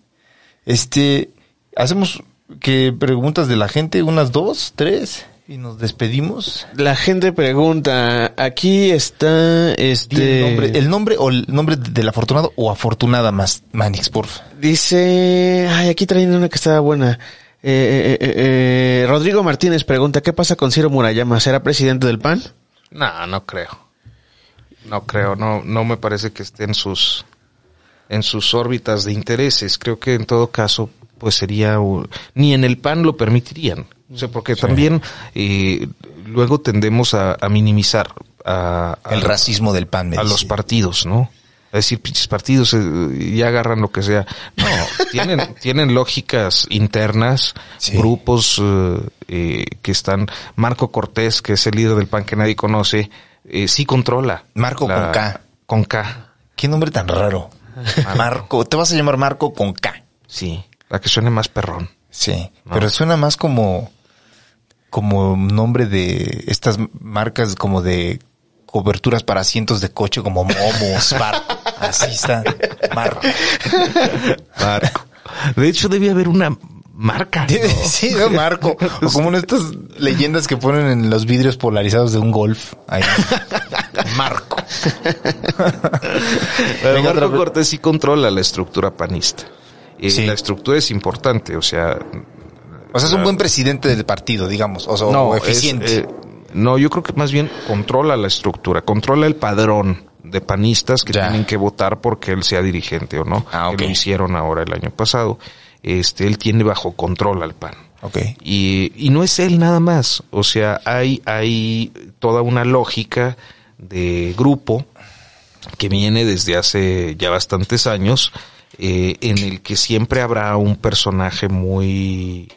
Este, hacemos que preguntas de la gente, unas dos, tres, y nos despedimos.
La gente pregunta, aquí está este...
el, nombre, el nombre o el nombre del afortunado o afortunada más, Manix, porfa.
Dice, ay, aquí traen una que estaba buena. Eh, eh, eh, eh, Rodrigo Martínez pregunta, ¿qué pasa con Ciro Murayama? ¿Será presidente del PAN?
No, no creo. No creo, no, no me parece que esté en sus, en sus órbitas de intereses. Creo que en todo caso, pues sería, un- ni en el PAN lo permitirían. O sea, porque también eh, luego tendemos a, a minimizar a, a-
El racismo del pan.
a los partidos, ¿no? A decir, pinches partidos, eh, y agarran lo que sea. No, tienen, tienen lógicas internas,
Sí.
grupos eh, que están, Marco Cortés, que es el líder del PAN que nadie conoce, sí controla.
Marco con K.
Con K,
Qué nombre tan raro. Marco. Te vas a llamar Marco con K.
sí. La que suene más perrón.
Sí.
No.
Pero suena más como, como nombre de estas marcas como de coberturas para asientos de coche como Momos, Bar. Así está. Marco.
Marco. De hecho, debe haber una marca. ¿no?
Sí, ¿no? Marco. O como en estas leyendas que ponen en los vidrios polarizados de un golf. Ahí. Marco.
Pero
Venga,
Marco. Cortés sí controla la estructura panista. Y
Sí.
la estructura es importante, o sea,
O sea, es un buen presidente del partido, digamos. O sea, o
es,
eficiente.
eh, no, yo creo que más bien controla la estructura, controla el padrón de panistas que
Ya.
tienen que votar porque él sea dirigente o no.
Ah,
Que lo hicieron ahora el año pasado. Este, él tiene bajo control al PAN.
ok.
Y, y no es él nada más. O sea, hay, hay toda una lógica de grupo que viene desde hace ya bastantes años, eh, en el que siempre habrá un personaje muy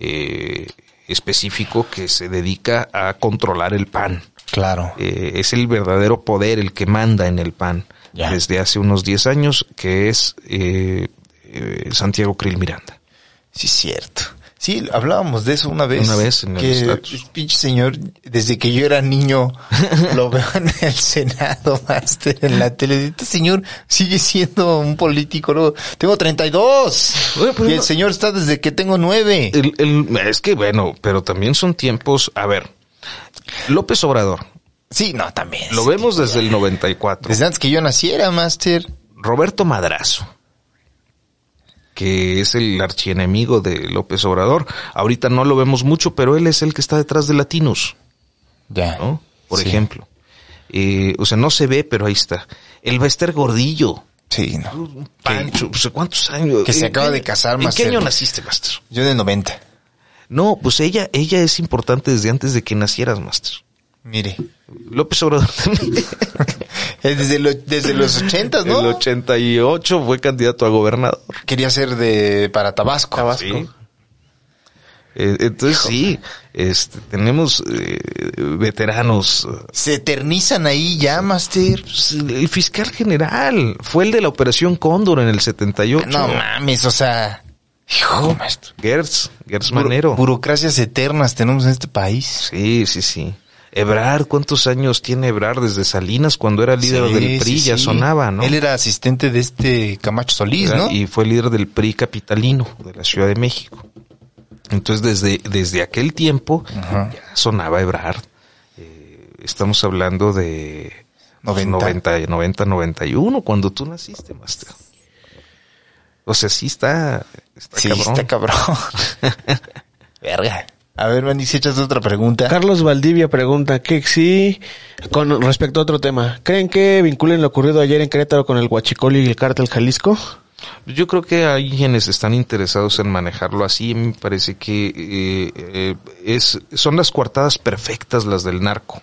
eh, específico que se dedica a controlar el pan.
Claro.
Eh, es el verdadero poder el que manda en el pan.
Ya.
desde hace unos 10 años, que es eh, eh, Santiago Krill Miranda.
Sí, cierto. Sí, hablábamos de eso una vez.
Una vez en el
que el pinche señor, desde que yo era niño, lo veo en el Senado, Master, en la tele. Este señor sigue siendo un político. Luego, tengo 32.
Oye,
y el
no-
señor está desde que tengo 9.
El- el- es que bueno, pero también son tiempos, a ver, López Obrador,
Sí, no, también.
lo vemos desde el 94.
Desde antes que yo naciera, Master.
Roberto Madrazo, que es el archienemigo de López Obrador. Ahorita no lo vemos mucho, pero él es el que está detrás de Latinos,
Ya.
¿no? Por
Sí.
ejemplo. Eh, o sea, no se ve, pero ahí está. El Bester Gordillo.
Sí, no.
Un Pancho, pues, ¿cuántos años?
Que se
¿En
acaba
qué-
de casar,
¿En qué
Master.
año naciste, Master?
Yo de 90.
No, pues ella, ella es importante desde antes de que nacieras, Master.
Mire.
López Obrador también.
Es desde, lo- desde los 80, ¿no?
El 88 fue candidato a gobernador.
Quería ser de para Tabasco.
Sí. Eh, entonces sí, este, tenemos eh, veteranos.
Se eternizan ahí ya, Master.
Pues, El fiscal general fue el de la Operación Cóndor en el 78.
No mames, o sea. Hijo, maestro.
Gertz, Gertz
Buro-
Manero.
burocracias eternas tenemos en este país.
Sí, sí, sí. Ebrard, ¿cuántos años tiene Ebrard desde Salinas cuando era líder
Sí,
del PRI?
sí,
ya
sí.
sonaba, ¿no?
Él era asistente de este Camacho Solís, ¿no?
Y fue líder del PRI capitalino de la Ciudad de México. Entonces, desde, desde aquel tiempo
Ajá.
ya sonaba Ebrard. Eh, estamos hablando de pues,
90.
90, 90, 91, cuando tú naciste, Master. O sea, sí está, está
sí,
cabrón.
está cabrón. Verga. A ver, Manny, si echas otra pregunta.
Carlos Valdivia pregunta que sí, con respecto a otro tema, ¿creen que vinculen lo ocurrido ayer en Querétaro con el Huachicol y el Cártel Jalisco?
Yo creo que hay quienes están interesados en manejarlo así. Me parece que eh, eh, es, son las coartadas perfectas las del narco.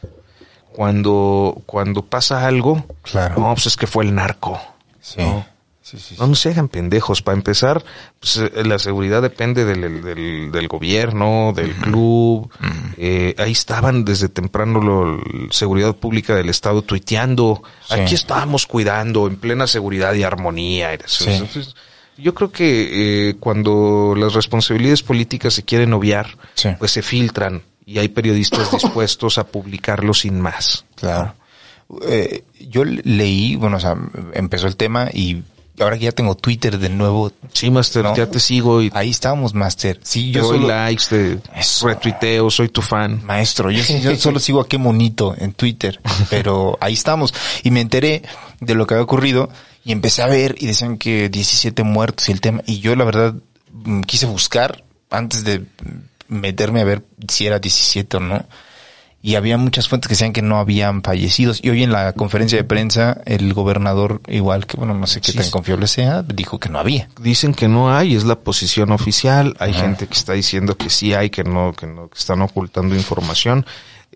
Cuando, cuando pasa algo,
Claro.
no, pues es que fue el narco.
Sí.
No.
Sí, sí, sí.
No, no se hagan pendejos. Para empezar, pues, eh, la seguridad depende del, del, del gobierno, del club. Eh, ahí estaban desde temprano la seguridad pública del Estado tuiteando. Aquí estamos cuidando en plena seguridad y armonía. Entonces, yo creo que eh, cuando las responsabilidades políticas se quieren obviar, pues se filtran y hay periodistas dispuestos a publicarlo sin más.
Claro. Eh, yo leí, bueno, o sea, empezó el tema y ahora que ya tengo Twitter de nuevo,
Sí, Master,
No.
ya te sigo y
ahí estábamos, Master. Sí,
te
yo
doy
solo,
likes, te
Eso.
retuiteo, soy tu fan.
maestro, yo, yo solo sigo a qué monito en Twitter, pero ahí estamos. Y me enteré de lo que había ocurrido y empecé a ver y decían que 17 muertos y el tema. Y yo la verdad mm, quise buscar antes de meterme a ver si era 17 o no. Y había muchas fuentes que decían que no habían fallecidos. Y hoy en la conferencia de prensa, el gobernador, igual que, bueno, no sé qué
Sí.
tan confiable sea, dijo que no había.
Dicen que no hay, es la posición oficial. Hay gente que está diciendo que sí hay, que no, que no, que están ocultando información.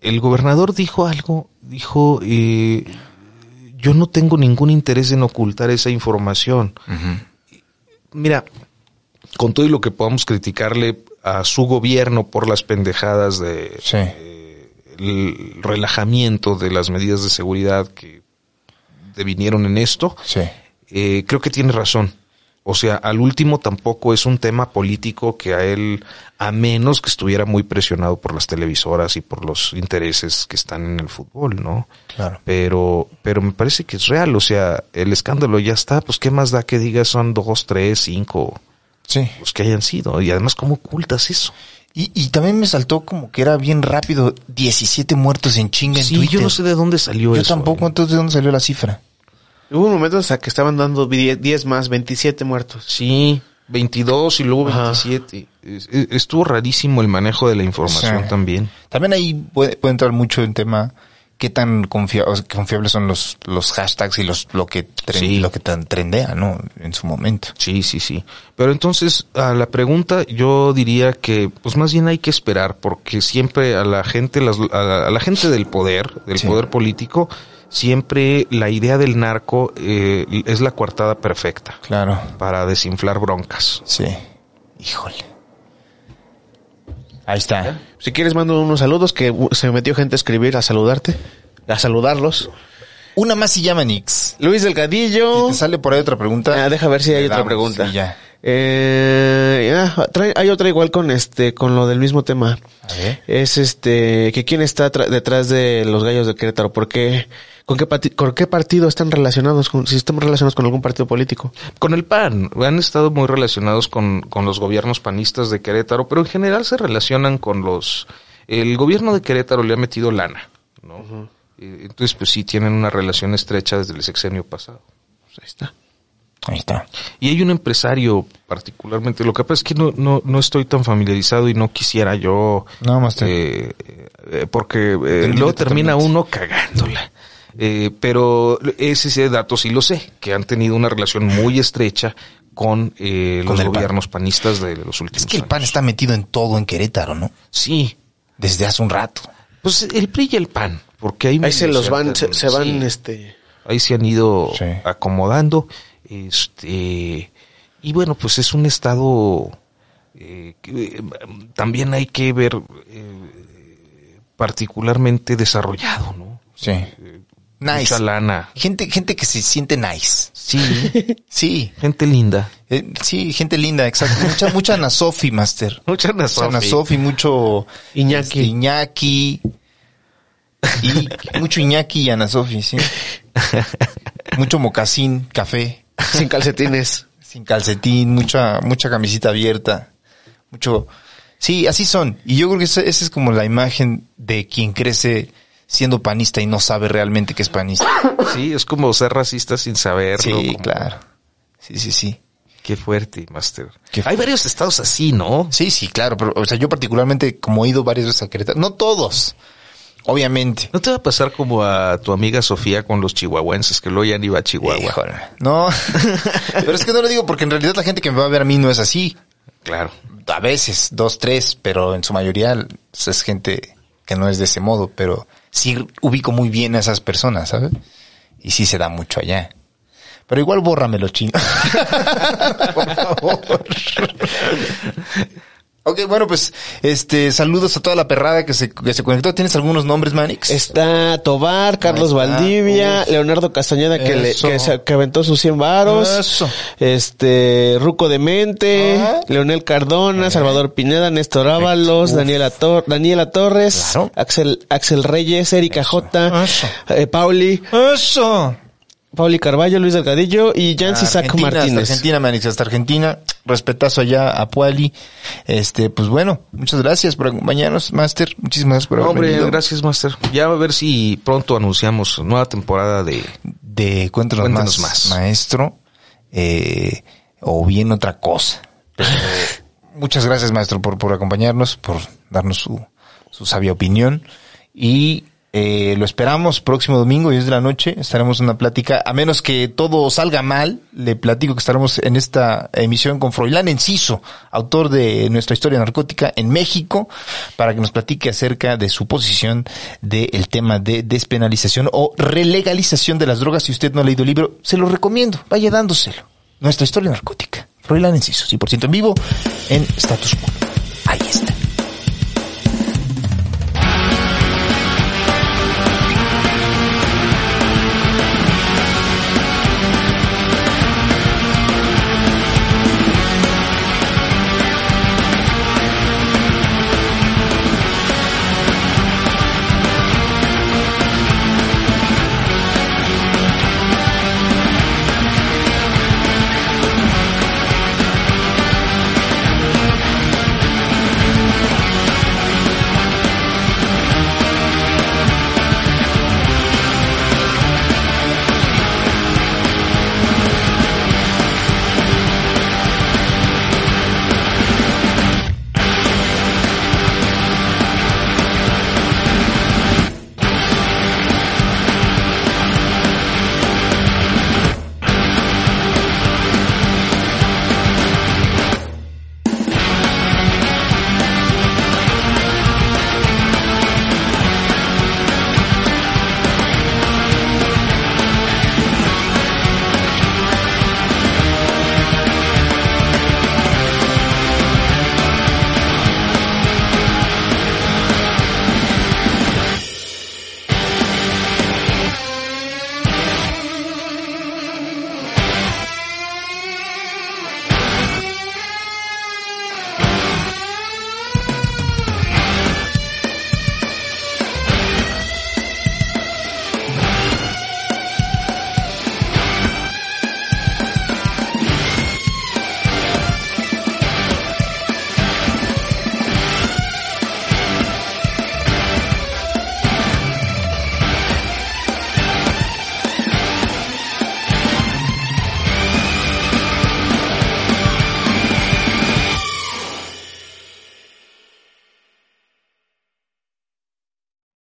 El gobernador dijo algo, dijo, eh, yo no tengo ningún interés en ocultar esa información. Mira, con todo y lo que podamos criticarle a su gobierno por las pendejadas de
Sí.
eh, el relajamiento de las medidas de seguridad que devinieron en esto,
Sí.
eh, creo que tiene razón. O sea, al último tampoco es un tema político que a él, a menos que estuviera muy presionado por las televisoras y por los intereses que están en el fútbol, ¿no?
Claro.
Pero, pero me parece que es real. O sea, el escándalo ya está. Pues qué más da que digas son dos, tres, cinco,
Sí.
los que hayan sido. Y además, ¿cómo ocultas eso?
Y, y también me saltó como que era bien rápido, 17 muertos en chinga en
Sí,
Twitter.
yo no sé de dónde salió
Yo
eso.
tampoco,
¿eh?
entonces, ¿de dónde salió la cifra?
Hubo un momento hasta que estaban dando 10 10 más, 27 muertos.
Sí, 22 y luego
Ajá.
27. Es- es- Estuvo rarísimo el manejo de la información
Sí.
también.
También ahí puede, puede entrar mucho en tema qué tan confia- confiables son los, los hashtags y los lo que tren-
Sí.
lo que tan trendea, ¿no? En su momento.
Sí, sí, sí. Pero entonces, a la pregunta, yo diría que, pues más bien hay que esperar, porque siempre a la gente, las- a, la, a la gente del poder, del
Sí.
poder político, siempre la idea del narco eh, es la coartada perfecta
Claro.
para desinflar broncas.
Sí. Híjole. Ahí está.
Si quieres mando unos saludos que se metió gente a escribir, a saludarte, a saludarlos.
Una más y llama Nix.
Luis Delgadillo.
Si te sale por ahí otra pregunta.
Ah, deja ver si hay otra
damos
pregunta.
y ya.
Eh, ah, trae- hay otra igual con este, con lo del mismo tema.
A ver.
Es este, que quién está detrás de los gallos de Querétaro, ¿por qué? ¿Con qué, con qué partido están relacionados? Con, si están relacionados con algún partido político.
Con el PAN, han estado muy relacionados con, con los gobiernos panistas de Querétaro, pero en general se relacionan con los... El gobierno de Querétaro le ha metido lana, ¿no? Entonces, pues sí, tienen una relación estrecha desde el sexenio pasado.
Pues ahí está.
Ahí está.
Y hay un empresario particularmente, lo que pasa es que no, no, no estoy tan familiarizado y no quisiera yo...
No, Master.
eh, eh, porque eh, luego termina
totalmente.
uno cagándola. Eh, pero ese, ese dato sí lo sé, que han tenido una relación muy estrecha con, eh,
Con
los
PAN.
gobiernos panistas de los últimos
Es que el
años.
PAN está metido en todo en Querétaro, ¿no?
Sí,
Desde hace un rato.
pues el PRI y el PAN, porque ahí,
Ahí se los van, se, van,
sí,
este,
ahí se han ido
Sí.
acomodando. Este, y bueno, pues es un estado eh, que, eh, también hay que ver eh, particularmente desarrollado, ¿no?
Sí. Nice.
Mucha lana.
Gente, gente que se siente nice.
Sí,
Sí.
gente linda.
Eh, sí, gente linda, exacto. Mucha, mucha Ana Sofi, Master.
Mucha Ana
Mucha Ana
Sofi.
Sofi, mucho
Iñaki.
este, Iñaki. Y mucho Iñaki y Ana Sofi, sí. Mucho mocasín, café,
sin calcetines.
sin calcetín, mucha, mucha camisita abierta, mucho. Sí, así son. Y yo creo que esa, esa es como la imagen de quien crece siendo panista y no sabe realmente que es panista.
Sí, es como ser racista sin saberlo.
Sí,
como-
claro. Sí, sí, sí.
Qué fuerte, Master.
Qué
Hay varios estados así, ¿no?
Sí, sí, claro, pero, o sea, yo particularmente, como he ido varias veces a Querétaro, no todos, obviamente.
¿No te va a pasar como a tu amiga Sofía con los chihuahuenses, que luego ya ni va a Chihuahua?
Híjole. No, pero es que no lo digo porque en realidad la gente que me va a ver a mí no es así.
Claro.
A veces, dos, tres, pero en su mayoría es gente que no es de ese modo, pero sí ubico muy bien a esas personas, ¿sabes? Y sí se da mucho allá. Pero igual bórramelo, chino. Por favor. Ok, bueno, pues, este, saludos a toda la perrada que se, que se conectó. ¿Tienes algunos nombres, Manix?
Está Tobar, Carlos
está.
Valdivia,
Uf.
Leonardo Castañeda que, le, que, se- que aventó sus 100 varos,
Eso.
este Ruco Demente,
Ah.
Leonel Cardona, Salvador Pineda, Néstor Ábalos. Daniela, Tor- Daniela Torres,
Claro.
Axel, Axel Reyes, Erika J,
Eso.
eh, Pauli,
Eso.
Pauli Carballo, Luis Delgadillo y Jancy Sac
Argentina, hasta
Martínez.
Argentina, Manix, hasta Argentina. Respetazo allá a Puali. Este, pues bueno, muchas gracias por acompañarnos, Master. Muchísimas gracias por haber
Hombre,
venido.
gracias, Master. Ya a ver si pronto anunciamos nueva temporada de...
De Cuéntanos,
Cuéntanos
más,
más.
maestro. Eh, o bien otra cosa. Pero, muchas gracias, maestro, por, por acompañarnos, por darnos su, su sabia opinión. Y eh, lo esperamos próximo domingo, 10 de la noche. Estaremos en una plática, a menos que todo salga mal, le platico que estaremos en esta emisión con Froilán Enciso, autor de nuestra historia narcótica en México, para que nos platique acerca de su posición del tema de despenalización o relegalización de las drogas. Si usted no ha leído el libro, se lo recomiendo, vaya dándoselo. Nuestra historia narcótica. Froilán Enciso, 100% en vivo en Status Quo. Ahí está.